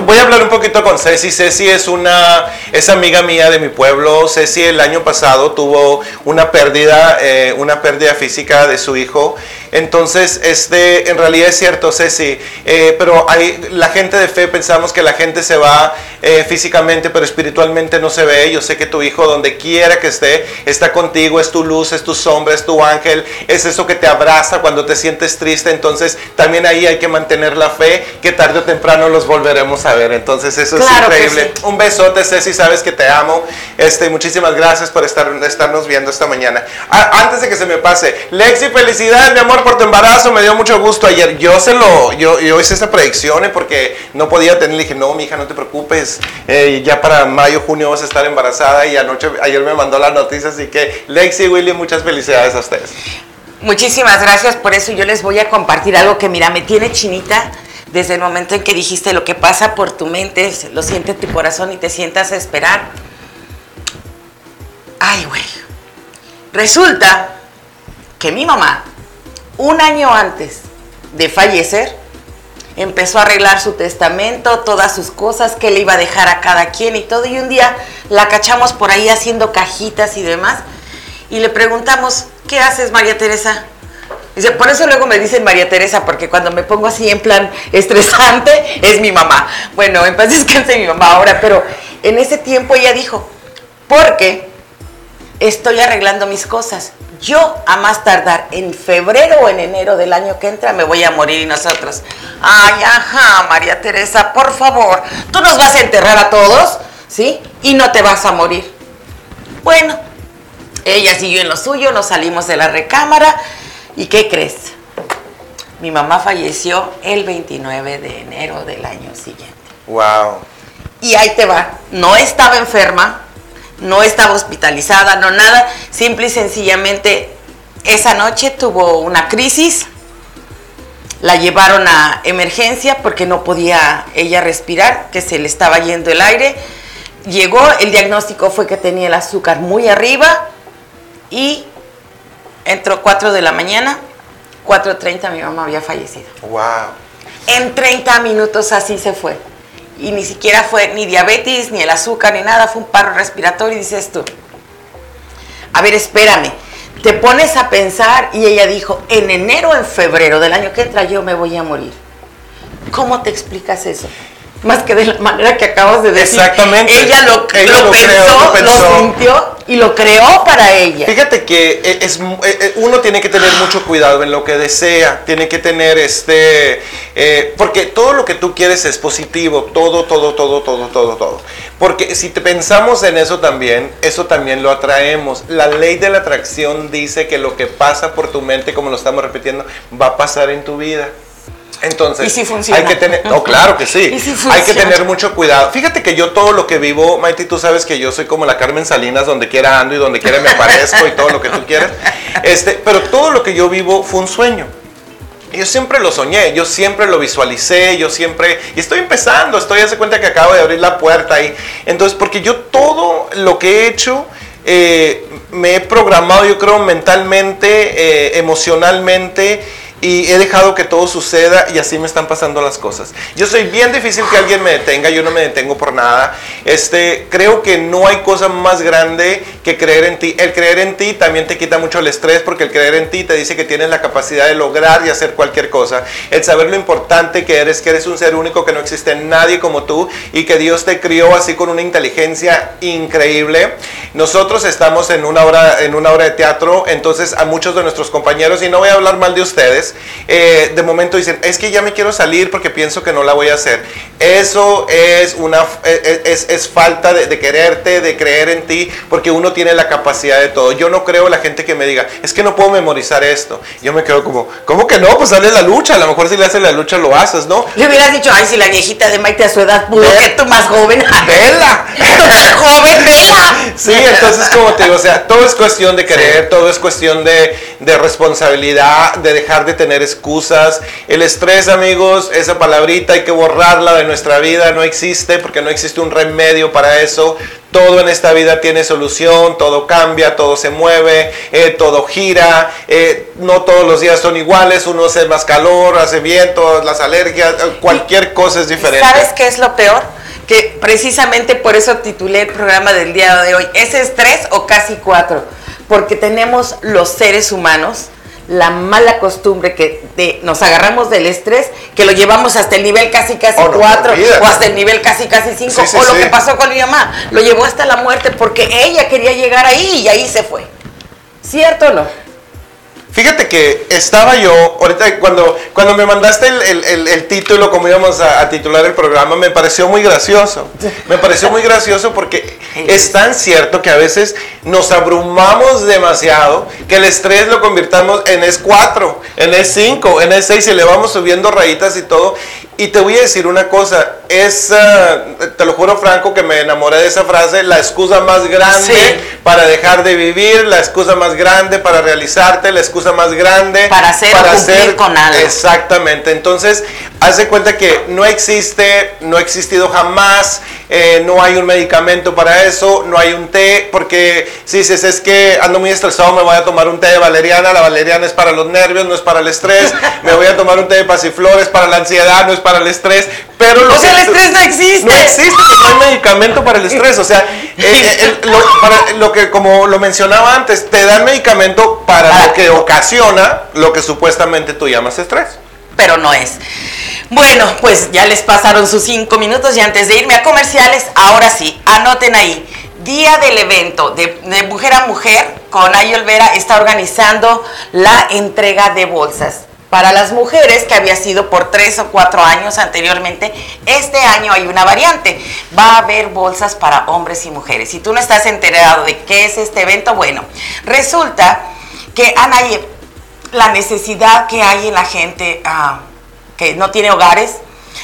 voy a hablar un poquito con Ceci. Ceci es una es amiga mía de mi pueblo. Ceci el año pasado tuvo una pérdida eh, una pérdida física de su hijo. Entonces este en realidad es cierto Ceci, eh, pero hay la gente de fe pensamos que la gente se va eh, físicamente, pero espiritualmente no se ve. Yo sé que tu hijo donde quiera que esté está contigo, es tu luz, es tu sombra, es tu ángel, es eso que te abraza cuando te sientes triste. Entonces también ahí hay que mantener la fe que tarde o temprano los volveremos a ver. Entonces eso Claro es increíble. sí. Un besote, Ceci, sabes que te amo. Este, muchísimas gracias por estar, estarnos viendo esta mañana. Ah, antes de que se me pase, Lexi, felicidades, mi amor, por tu embarazo, me dio mucho gusto ayer. Yo se lo, yo, hice esa predicción eh, porque no podía tener, le dije, no, mi hija, no te preocupes, eh, ya para mayo, junio vas a estar embarazada y anoche, ayer me mandó la noticia, así que Lexi y Willy, muchas felicidades a ustedes. Muchísimas gracias por eso. Yo les voy a compartir algo que, mira, me tiene chinita desde el momento en que dijiste lo que pasa por tu mente, lo siente tu corazón y te sientas a esperar. Ay, güey. Resulta que mi mamá, un año antes de fallecer, empezó a arreglar su testamento, todas sus cosas, que le iba a dejar a cada quien y todo. Y un día la cachamos por ahí haciendo cajitas y demás. Y le preguntamos, ¿qué haces, María Teresa? Dice, por eso luego me dicen María Teresa, porque cuando me pongo así en plan estresante, es mi mamá. Bueno, en paz descanse mi mamá ahora, pero en ese tiempo ella dijo, porque estoy arreglando mis cosas. Yo a más tardar en febrero o en enero del año que entra me voy a morir y nosotros. Ay, ajá, María Teresa, por favor, tú nos vas a enterrar a todos, ¿sí? Y no te vas a morir. Bueno, ella siguió en lo suyo, nos salimos de la recámara y ¿qué crees? Mi mamá falleció el 29 de enero del año siguiente. Wow. Y ahí te va, no estaba enferma, no estaba hospitalizada, no nada, simple y sencillamente esa noche tuvo una crisis, la llevaron a emergencia porque no podía ella respirar, que se le estaba yendo el aire. Llegó, el diagnóstico fue que tenía el azúcar muy arriba y entró 4 de la mañana, 4.30 mi mamá había fallecido. Wow. En 30 minutos así se fue. Y ni siquiera fue ni diabetes, ni el azúcar, ni nada, fue un paro respiratorio y dices tú, a ver, espérame, te pones a pensar y ella dijo, en enero o en febrero del año que entra yo me voy a morir. ¿Cómo te explicas eso? Más que de la manera que acabas de decir. Exactamente. Ella lo, Ella lo lo pensó, lo pensó. lo sintió y lo creó para ella. Fíjate que e- es, mu- e- e- uno tiene que tener mucho cuidado en lo que desea, tiene que tener este, eh, porque todo lo que tú quieres es positivo, todo, todo, todo, todo, todo, todo. Porque si te pensamos en eso también, eso también lo atraemos. La ley de la atracción dice que lo que pasa por tu mente, como lo estamos repitiendo, va a pasar en tu vida. Entonces, Y sí funciona. hay que tener, no, claro que sí. Sí hay que tener mucho cuidado. Fíjate que yo todo lo que vivo, Maite, tú sabes que yo soy como la Carmen Salinas, donde quiera ando y donde quiera me aparezco y todo lo que tú quieras. Este, pero todo lo que yo vivo fue un sueño. Yo siempre lo soñé, yo siempre lo visualicé, yo siempre... Y estoy empezando, estoy hace cuenta que acabo de abrir la puerta ahí. Entonces, porque yo todo lo que he hecho, eh, me he programado, yo creo, mentalmente, eh, emocionalmente, y he dejado que todo suceda y así me están pasando las cosas. Yo soy bien difícil que alguien me detenga, yo no me detengo por nada. Este, creo que no hay cosa más grande que creer en ti. El creer en ti también te quita mucho el estrés porque el creer en ti te dice que tienes la capacidad de lograr y hacer cualquier cosa. El saber lo importante que eres, que eres un ser único, que no existe nadie como tú y que Dios te crió así con una inteligencia increíble. Nosotros estamos en una obra, en una obra de teatro, entonces a muchos de nuestros compañeros, y no voy a hablar mal de ustedes, eh, de momento dicen, es que ya me quiero salir porque pienso que no la voy a hacer. Eso es una es, es- es falta de, de quererte, de creer en ti, porque uno tiene la capacidad de todo. Yo no creo la gente que me diga, es que no puedo memorizar esto. Yo me quedo como, ¿cómo que no? Pues sale la lucha, a lo mejor si le haces la lucha lo haces, ¿no? Le hubieras dicho, ay, si la viejita de Maite a su edad pudo, que tú más joven. ¡Vela! Tú más joven, vela. Sí, entonces como te digo, o sea, todo es cuestión de querer, todo es cuestión de, de responsabilidad, de dejar de tener excusas. El estrés, amigos, esa palabrita hay que borrarla de nuestra vida, no existe porque no existe un remedio para eso. Todo en esta vida tiene solución, todo cambia, todo se mueve, eh, todo gira, eh, no todos los días son iguales, uno hace más calor, hace viento, las alergias, eh, cualquier cosa es diferente. ¿Sabes qué es lo peor? Que precisamente por eso titulé el programa del día de hoy, ¿es estrés o casi cuatro? Porque tenemos los seres humanos la mala costumbre que de- nos agarramos del estrés, que lo llevamos hasta el nivel casi casi Oh, no, cuatro olvídate. o hasta el nivel casi casi cinco, Sí, sí, o lo sí. que pasó con mi mamá, lo llevó hasta la muerte porque ella quería llegar ahí y ahí se fue. ¿Cierto o no? Fíjate que estaba yo, ahorita cuando, cuando me mandaste el, el- título, como íbamos a, a titular el programa, me pareció muy gracioso. Me pareció muy gracioso porque es tan cierto que a veces nos abrumamos demasiado que el estrés lo convirtamos en S4, en S5, en S6 y le vamos subiendo rayitas y todo. Y te voy a decir una cosa, es, te lo juro Franco que me enamoré de esa frase, la excusa más grande Sí. para dejar de vivir, la excusa más grande para realizarte, la excusa más grande Para hacer cumplir con algo. Exactamente. Entonces, haz de cuenta que no existe, no ha existido jamás, eh, no hay un medicamento para eso, no hay un té, porque si dices es que ando muy estresado, me voy a tomar un té de valeriana, la valeriana es para los nervios, no es para el estrés, me voy a tomar un té de pasiflores para la ansiedad, no es para el estrés, pero lo O sea, el estrés no existe. no existe, no hay medicamento para el estrés. O sea, eh, eh, el- lo, para- lo que, como lo mencionaba antes, te dan medicamento para Para- lo que ocasiona lo que supuestamente tú llamas estrés. pero no es. Bueno, pues ya les pasaron sus cinco minutos y antes de irme a comerciales, ahora sí, anoten ahí. Día del evento de, Mujer a Mujer con Ay Olvera está organizando la entrega de bolsas. Para las mujeres, que había sido por tres o cuatro años anteriormente, este año hay una variante. Va a haber bolsas para hombres y mujeres. Si tú no estás enterado de qué es este evento, bueno, resulta que Anaí, la necesidad que hay en la gente ah, que no tiene hogares,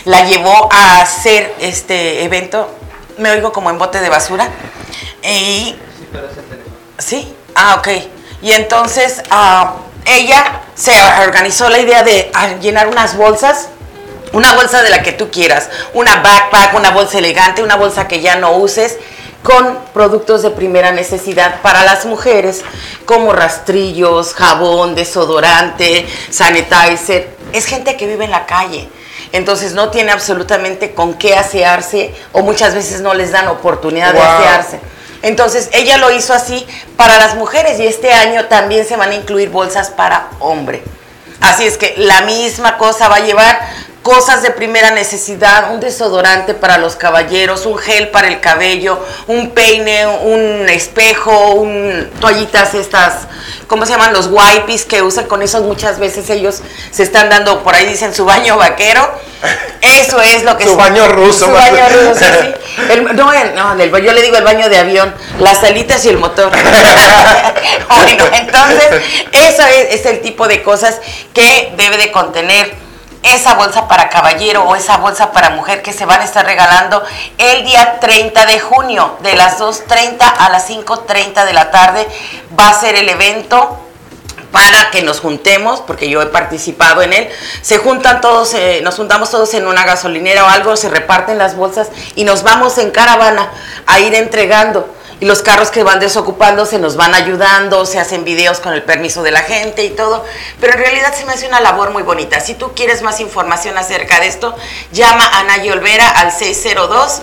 la llevó a hacer este evento, me oigo como en bote de basura, y Sí, ah, ok. Y entonces ah, ella se organizó la idea de ah, llenar unas bolsas, una bolsa de la que tú quieras, una backpack, una bolsa elegante, una bolsa que ya no uses, con productos de primera necesidad para las mujeres, como rastrillos, jabón, desodorante, sanitizer. Es gente que vive en la calle. Entonces no tiene absolutamente con qué asearse o muchas veces no les dan oportunidad de asearse. Entonces ella lo hizo así para las mujeres y este año también se van a incluir bolsas para hombre. Así es que la misma cosa va a llevar cosas de primera necesidad, un desodorante para los caballeros, un gel para el cabello, un peine, un espejo, un toallitas estas, ¿cómo se llaman? Los wipes que usan con esos muchas veces ellos se están dando, por ahí dicen su baño vaquero. Eso es lo que Su es- baño ruso, Su baño ruso, sí. El- no, el- no, el- yo le digo el baño de avión, las alitas y el motor. bueno, entonces, eso es, es el tipo de cosas que debe de contener esa bolsa para caballero o esa bolsa para mujer que se van a estar regalando el día 30 de junio, de las 2.30 a las 5.30 de la tarde. Va a ser el evento para que nos juntemos, porque yo he participado en él, se juntan todos, eh, nos juntamos todos en una gasolinera o algo, se reparten las bolsas y nos vamos en caravana a ir entregando. Y los carros que van desocupando se nos van ayudando, se hacen videos con el permiso de la gente y todo. Pero en realidad se me hace una labor muy bonita. Si tú quieres más información acerca de esto, llama a Nayi Olvera al 602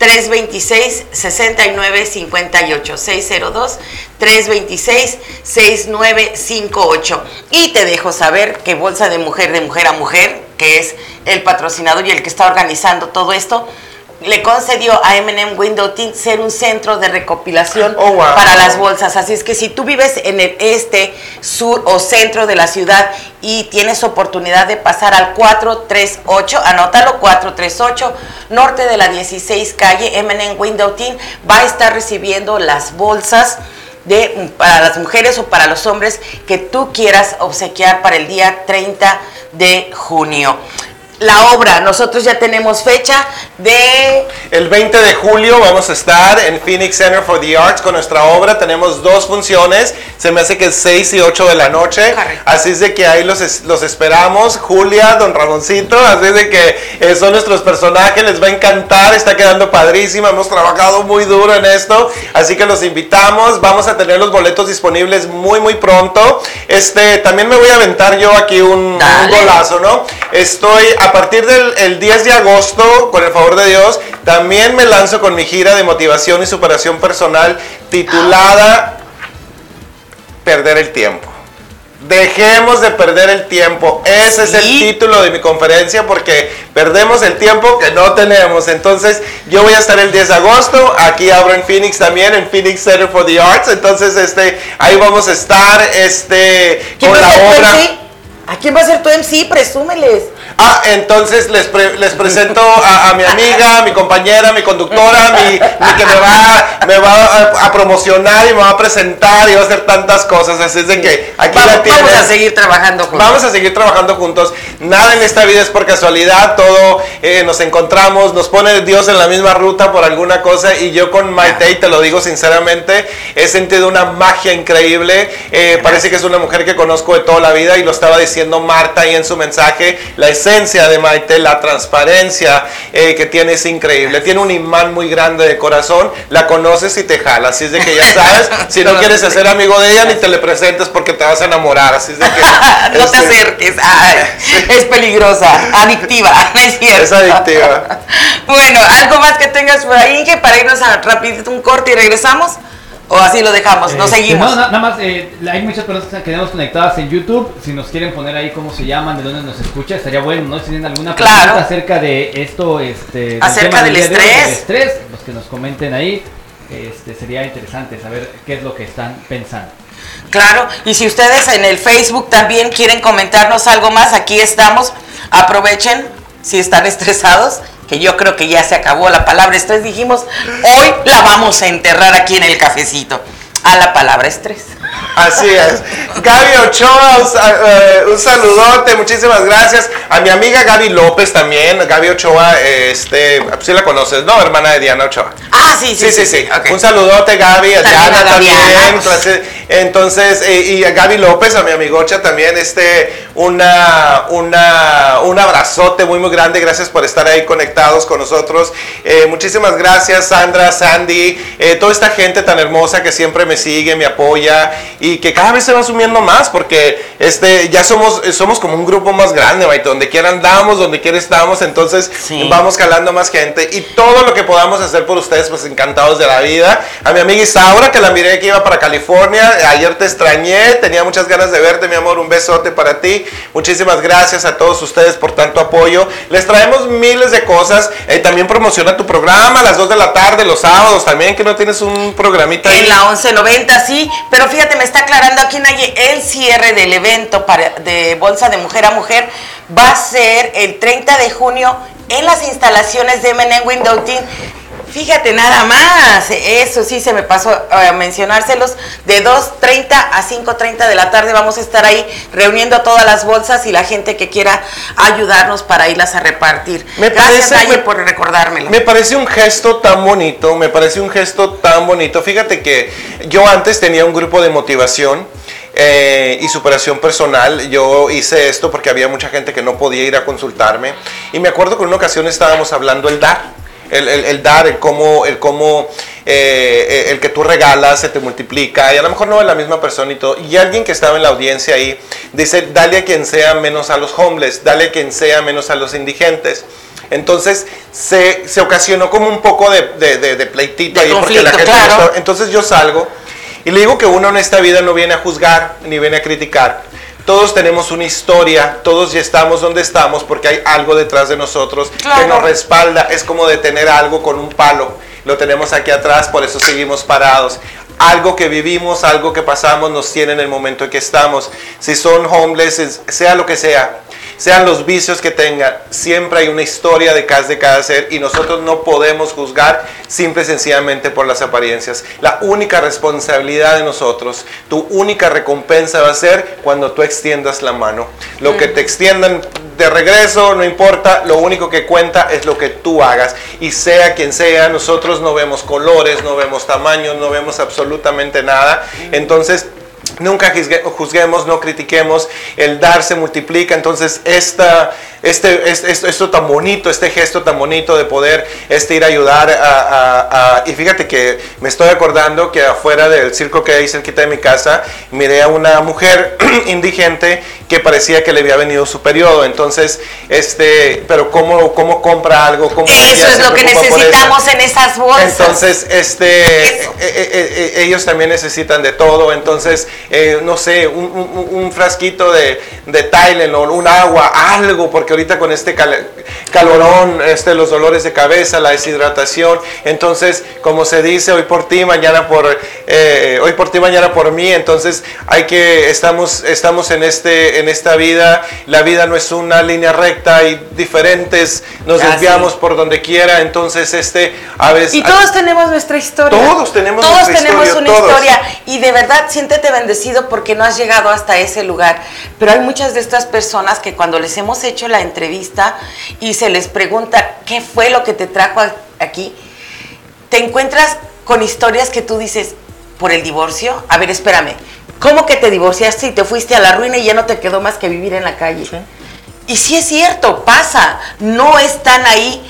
326-6958. 602-326-6958. Y te dejo saber que Bolsa de Mujer de Mujer a Mujer, que es el patrocinador y el que está organizando todo esto, le concedió a M&M Window Tint ser un centro de recopilación Oh, wow. para las bolsas. Así es que si tú vives en el este, sur o centro de la ciudad y tienes oportunidad de pasar al 438, anótalo, 438, norte de la 16 calle, M&M Window Tint, va a estar recibiendo las bolsas de, para las mujeres o para los hombres que tú quieras obsequiar para el día 30 de junio. La obra, nosotros ya tenemos fecha de El 20 de julio vamos a estar en Phoenix Center for the Arts con nuestra obra. Tenemos dos funciones. Se me hace que es 6 y 8 de la noche. Correcto. Así es de que ahí los, los esperamos. Julia, don Ramoncito. Así es de que eh, son nuestros personajes. Les va a encantar. Está quedando padrísima. Hemos trabajado muy duro en esto. Así que los invitamos. Vamos a tener los boletos disponibles muy, muy pronto. Este, también me voy a aventar yo aquí un, golazo, ¿no? Estoy a partir del el 10 de agosto, con el favor de Dios, también me lanzo con mi gira de motivación y superación personal titulada Perder el tiempo. Dejemos de perder el tiempo. Ese es el título de mi conferencia porque perdemos el tiempo que no tenemos. Entonces, yo voy a estar el 10 de agosto. Aquí abro en Phoenix también, en Phoenix Center for the Arts. Entonces, este, ahí vamos a estar este, ¿Quién con la obra. ¿A quién va a ser tu MC? Presúmeles. Ah, entonces les, pre- les presento a, a mi amiga, mi compañera, mi conductora, mi, mi que me va, me va a, a promocionar y me va a presentar y va a hacer tantas cosas. Así es de que aquí la Vamos, tienes. vamos a seguir trabajando juntos. Vamos a seguir trabajando juntos. Nada en esta vida es por casualidad. Todo eh, nos encontramos, nos pone Dios en la misma ruta por alguna cosa. Y yo con Maite, y te lo digo sinceramente, he sentido una magia increíble. Eh, parece que es una mujer que conozco de toda la vida y lo estaba diciendo Marta ahí en su mensaje. La esencia de Maite, la transparencia eh, que tiene es increíble. Tiene un imán muy grande de corazón. La conoces y te jala. Así es de que ya sabes, si no quieres ser amigo de ella, ni te le presentes porque te vas a enamorar. Así es de que. no te acerques. Ay, Es peligrosa, adictiva, no es cierto. Es adictiva. Bueno, algo más que tengas por ahí, para irnos a rapidito un corte y regresamos. O así lo dejamos, no Este, seguimos. No, na- nada más, eh, hay muchas personas que tenemos conectadas en YouTube. Si nos quieren poner ahí cómo se llaman, de dónde nos escucha, estaría bueno, ¿no? Si tienen alguna Claro. pregunta acerca de esto, este, Acerca del hoy, estrés. del estrés, los que nos comenten ahí, este, sería interesante saber qué es lo que están pensando. Claro, y si ustedes en el Facebook también quieren comentarnos algo más, aquí estamos. Aprovechen si están estresados, que yo creo que ya se acabó la palabra estrés. Dijimos, hoy la vamos a enterrar aquí en el cafecito. A la palabra estrés. Así es. Gaby Ochoa, un, eh, un saludote, muchísimas gracias. A mi amiga Gaby López también. Gaby Ochoa, este, sí la conoces, ¿no? Hermana de Diana Ochoa. Ah, sí, Sí, sí, sí. ok. Un saludote, Gaby, a Diana a también. Gaviana. Entonces, entonces, eh, y a Gaby López, a mi amigocha también, este, una, una, un abrazote muy, muy grande. Gracias por estar ahí conectados con nosotros. Eh, muchísimas gracias, Sandra, Sandy, eh, toda esta gente tan hermosa que siempre me sigue, me apoya y que cada vez se va sumiendo más porque este, ya somos, somos como un grupo más grande, Maite, donde quiera andamos, donde quiera estamos, entonces Sí. vamos jalando más gente y todo lo que podamos hacer por ustedes, pues encantados de la vida. A mi amiga Isaura, que la miré que iba para California, ayer te extrañé, tenía muchas ganas de verte, mi amor, un besote para ti. Muchísimas gracias a todos ustedes por tanto apoyo. Les traemos miles de cosas, Eh, también promociona tu programa a las 2 de la tarde, los sábados también, que no tienes un programita ahí. En la 1190, sí, pero fíjate, me está aclarando aquí Naye, el cierre del evento para, de Bolsa de Mujer a Mujer va a ser el 30 de junio en las instalaciones de M&M Window Team. Fíjate nada más, eso sí se me pasó a mencionárselos, de 2.30 a 5.30 de la tarde vamos a estar ahí reuniendo todas las bolsas y la gente que quiera ayudarnos para irlas a repartir. Me Gracias parece- me- por recordármelo. Me parece un gesto tan bonito, me parece un gesto tan bonito. Fíjate que yo antes tenía un grupo de motivación eh, y superación personal. Yo hice esto porque había mucha gente que no podía ir a consultarme. Y me acuerdo que en una ocasión estábamos hablando el dar. El, el- el dar, el cómo, el cómo eh, el que tú regalas se te multiplica, y a lo mejor no es la misma persona y todo. Y alguien que estaba en la audiencia ahí dice, dale a quien sea menos a los homeless, dale a quien sea menos a los indigentes. Entonces se, se ocasionó como un poco de, de, de- de pleitito ahí porque la gente no claro. Entonces yo salgo y le digo que uno en esta vida no viene a juzgar ni viene a criticar. Todos tenemos una historia, todos ya estamos donde estamos porque hay algo detrás de nosotros que nos respalda. Es como de tener algo con un palo. Lo tenemos aquí atrás, por eso seguimos parados. Algo que vivimos, algo que pasamos, nos tiene en el momento en que estamos. Si son homeless, es- sea lo que sea, sean los vicios que tengan, siempre hay una historia detrás de cada ser y nosotros no podemos juzgar simple y sencillamente por las apariencias. La única responsabilidad de nosotros, tu única recompensa va a ser cuando tú extiendas la mano. Lo que te extiendan de regreso, no importa, lo único que cuenta es lo que tú hagas y sea quien sea, nosotros no vemos colores, no vemos tamaños, no vemos absolutamente nada. Entonces, Nunca juzgue- juzguemos, no critiquemos, el dar se multiplica, entonces esta, este, este- esto, esto tan bonito, este gesto tan bonito de poder este, ir a ayudar a, a- a- Y fíjate que me estoy acordando que afuera del circo que hay cerquita de mi casa, miré a una mujer indigente que parecía que le había venido su periodo, entonces, este, pero ¿cómo, cómo compra algo? ¿Cómo Eso es lo que necesitamos en esas bolsas. Entonces, este, eh, eh, eh, ellos también necesitan de todo. Entonces, eh, no sé, un, un- un frasquito de, de Tylenol, un agua, algo, porque ahorita con este cal- calorón, este, los dolores de cabeza, la deshidratación, entonces, como se dice, hoy por ti, mañana por, eh, hoy por ti, mañana por mí, entonces hay que, estamos, estamos en, este, en esta vida, la vida no es una línea recta, hay diferentes, nos Ah, desviamos sí. por donde quiera, entonces este, a veces... Y todos tenemos nuestra historia. Todos tenemos Todos nuestra tenemos historia, una todos. historia. Y de verdad, siéntete bendecido porque no has llegado hasta ese lugar. Pero hay muchas de estas personas que cuando les hemos hecho la entrevista y se les pregunta qué fue lo que te trajo aquí, te encuentras con historias que tú dices, por el divorcio, a ver, espérame, ¿cómo que te divorciaste y te fuiste a la ruina y ya no te quedó más que vivir en la calle? Y sí es cierto, pasa, no están ahí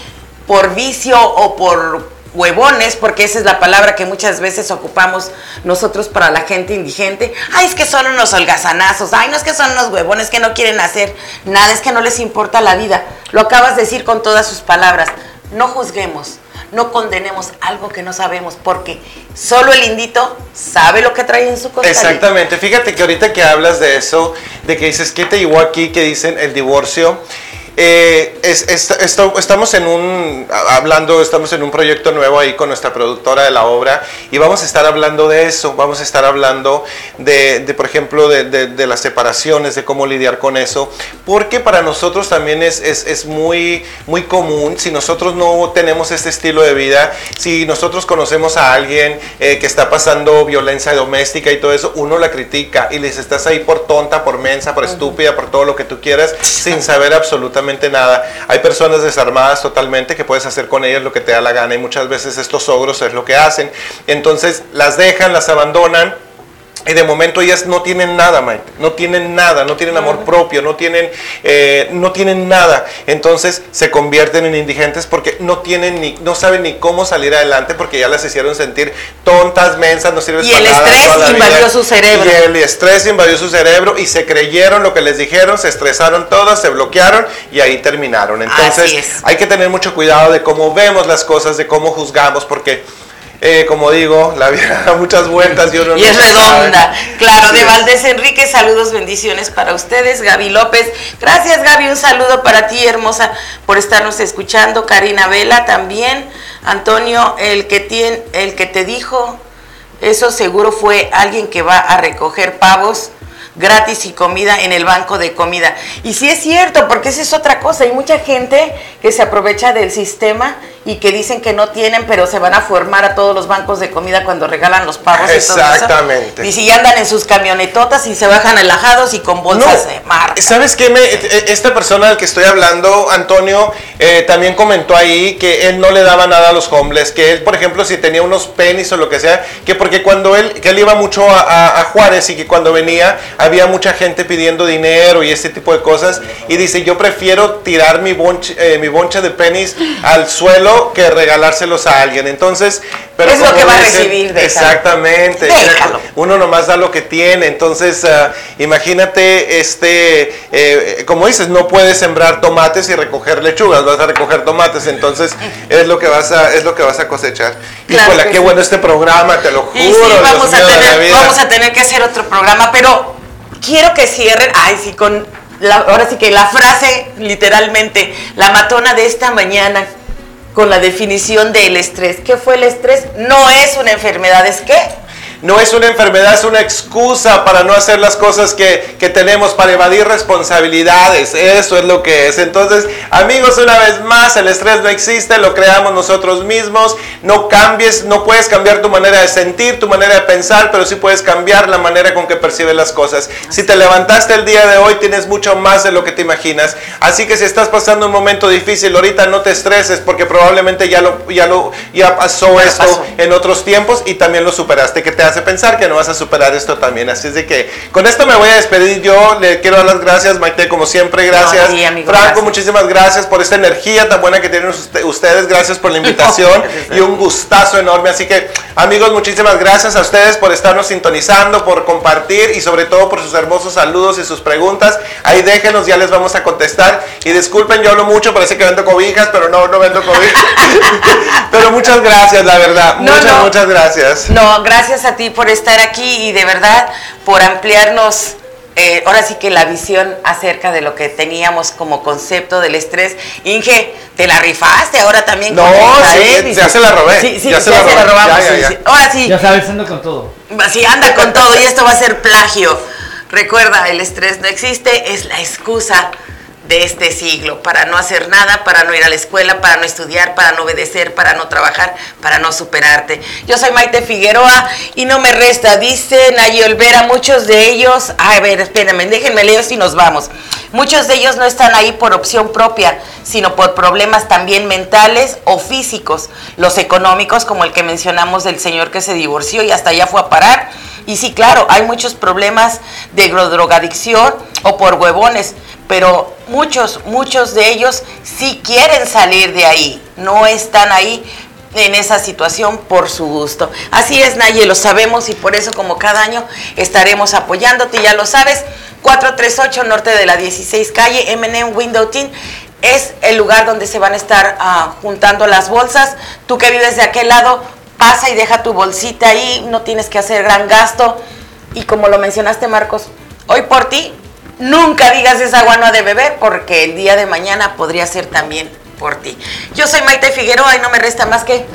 por vicio o por huevones, porque esa es la palabra que muchas veces ocupamos nosotros para la gente indigente. Ay, es que son unos holgazanazos, ay, no es que son unos huevones que no quieren hacer nada, es que no les importa la vida. Lo acabas de decir con todas sus palabras. No juzguemos, no condenemos algo que no sabemos, porque solo el indito sabe lo que trae en su costalito. Exactamente, fíjate que ahorita que hablas de eso, de que dices, ¿qué te llevó aquí? Que dicen el divorcio. Eh, es- es- esto- estamos en un, hablando, estamos en un proyecto nuevo ahí con nuestra productora de la obra y vamos a estar hablando de eso, vamos a estar hablando de, de, por ejemplo, de, de- de las separaciones, de cómo lidiar con eso, porque para nosotros también es, es, es muy, muy común, si nosotros no tenemos este estilo de vida, si nosotros conocemos a alguien eh, que está pasando violencia doméstica y todo eso, uno la critica y les estás ahí por tonta, por mensa, por estúpida, por todo lo que tú quieras, sin saber absolutamente nada. Hay personas desarmadas totalmente que puedes hacer con ellas lo que te da la gana y muchas veces estos ogros es lo que hacen. Entonces las dejan, las abandonan. Y de momento ellas no tienen nada, Mike. No tienen nada, no tienen amor propio, no tienen, eh, no tienen nada. Entonces se convierten en indigentes porque no tienen ni, no saben ni cómo salir adelante porque ya las hicieron sentir tontas, mensas, no sirven Y para el nada estrés toda la invadió vida. su cerebro. Y el estrés invadió su cerebro y se creyeron lo que les dijeron, se estresaron todas, se bloquearon y ahí terminaron. Entonces hay que tener mucho cuidado de cómo vemos las cosas, de cómo juzgamos, porque eh, como digo, la vida da muchas vueltas y uno Y no es sabe. redonda. Claro, de. Valdés Enrique, saludos, bendiciones para ustedes. Gaby López, gracias Gaby, un saludo para ti, hermosa, por estarnos escuchando. Karina Vela también. Antonio, el que, tiene, el que te dijo, eso seguro fue alguien que va a recoger pavos gratis y comida en el banco de comida. Y sí es cierto, porque esa es otra cosa. Hay mucha gente que se aprovecha del sistema y que dicen que no tienen, pero se van a formar a todos los bancos de comida cuando regalan los pavos y todo eso. Exactamente. Y si andan en sus camionetotas y se bajan relajados y con bolsas No, de marca. ¿Sabes qué? Me- e- esta persona del que estoy hablando, Antonio, eh, también comentó ahí que él no le daba nada a los homeless, que él, por ejemplo, si tenía unos penis o lo que sea, que porque cuando él, que él iba mucho a, a- a Juárez y que cuando venía había mucha gente pidiendo dinero y ese tipo de cosas, y dice, yo prefiero tirar mi bonche, eh, mi bonche de penis al suelo que regalárselos a alguien. Entonces, pero Es lo que va a recibir, déjalo. Exactamente. Déjalo. Uno nomás da lo que tiene. Entonces, ah, imagínate, este, eh, como dices, no puedes sembrar tomates y recoger lechugas, vas a recoger tomates. Entonces, es lo que vas a, es lo que vas a cosechar. Claro Híjole, qué sí. bueno este programa, te lo juro. Y sí, vamos a, tener, vamos a tener que hacer otro programa, pero quiero que cierren, ay, sí, con, la, ahora sí que la frase, literalmente, la matona de esta mañana, con la definición del estrés. ¿Qué fue el estrés? No es una enfermedad, ¿es qué? No es una enfermedad, es una excusa para no hacer las cosas que, que tenemos, para evadir responsabilidades. Eso es lo que es. Entonces, amigos, una vez más, el estrés no existe, lo creamos nosotros mismos. No cambies, no puedes cambiar tu manera de sentir, tu manera de pensar, pero sí puedes cambiar la manera con que percibes las cosas. Si te levantaste el día de hoy, tienes mucho más de lo que te imaginas. Así que si estás pasando un momento difícil, ahorita no te estreses, porque probablemente ya lo, ya lo, ya pasó Ya esto pasó. en otros tiempos y también lo superaste, que te hace pensar que no vas a superar esto también. Así es de que con esto me voy a despedir. Yo le quiero dar las gracias, Maite, como siempre. Gracias. No, sí, amigo, Franco, gracias. muchísimas gracias por esta energía tan buena que tienen usted- ustedes. Gracias por la invitación y un gustazo enorme. Así que, amigos, muchísimas gracias a ustedes por estarnos sintonizando, por compartir y sobre todo por sus hermosos saludos y sus preguntas. Ahí déjenos, ya les vamos a contestar. Y disculpen, yo hablo mucho, parece que vendo cobijas, pero no, no vendo cobijas. pero muchas gracias, la verdad. No, muchas, no. muchas gracias. No, gracias a ti por estar aquí y de verdad por ampliarnos. eh, ahora sí que la visión acerca de lo que teníamos como concepto del estrés. Inge, te la rifaste ahora también. No, con sí, ya se la robé, Sí, sí, ya ya se se, la robé. la robamos. Ya, ya, sí, ya. sí. Ahora sí, Ya sabes, ando con todo. Sí, anda con todo y esto va a ser plagio. Recuerda, el estrés no existe, es la excusa de este siglo para no hacer nada, para no ir a la escuela, para no estudiar, para no obedecer, para no trabajar, para no superarte. Yo soy Maite Figueroa y no me resta, dice Nayi Olvera, muchos de ellos, a ver, espérenme, déjenme leer si nos vamos. Muchos de ellos no están ahí por opción propia, sino por problemas también mentales o físicos, los económicos como el que mencionamos del señor que se divorció y hasta allá fue a parar. Y sí, claro, hay muchos problemas de drogadicción o por huevones, pero muchos, muchos de ellos sí quieren salir de ahí, no están ahí en esa situación por su gusto. Así es, Naye, lo sabemos y por eso como cada año estaremos apoyándote, ya lo sabes, 438 norte de la 16 calle, M&M Window Tin, es el lugar donde se van a estar ah, juntando las bolsas. Tú que vives de aquel lado, pasa y deja tu bolsita ahí, no tienes que hacer gran gasto. Y como lo mencionaste, Marcos, hoy por ti, nunca digas esa agua no de beber, porque el día de mañana podría ser también por ti. Yo soy Maite Figueroa y no me resta más que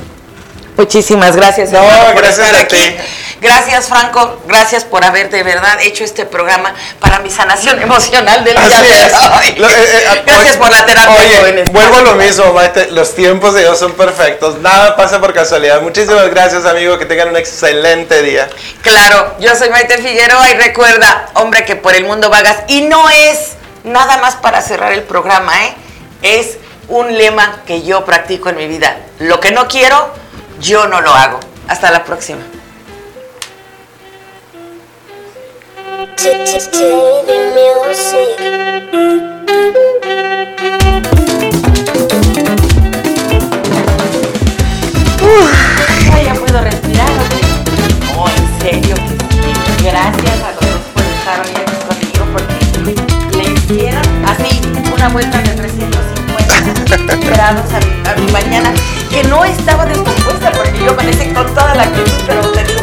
Muchísimas gracias. No, por gracias estar a ti. aquí. Gracias, Franco. Gracias por haber de verdad hecho este programa para mi sanación emocional del día de hoy. Eh, eh, gracias oye, por la terapia, Oye, vuelvo a lo mismo, Maite. Los tiempos de Dios son perfectos. Nada pasa por casualidad. Muchísimas gracias, amigo. Que tengan un excelente día. Claro, yo soy Maite Figueroa y recuerda, hombre, que por el mundo vagas. Y no es nada más para cerrar el programa, ¿eh? Es un lema que yo practico en mi vida. Lo que no quiero, yo no lo hago. Hasta la próxima. Ya puedo respirar. No, en serio que sí. Gracias a los dos por estar hoy aquí conmigo porque le hicieron así una vuelta de 350 grados a a mi mañana que no estaba descompuesta porque yo amanecí con toda la actitud, pero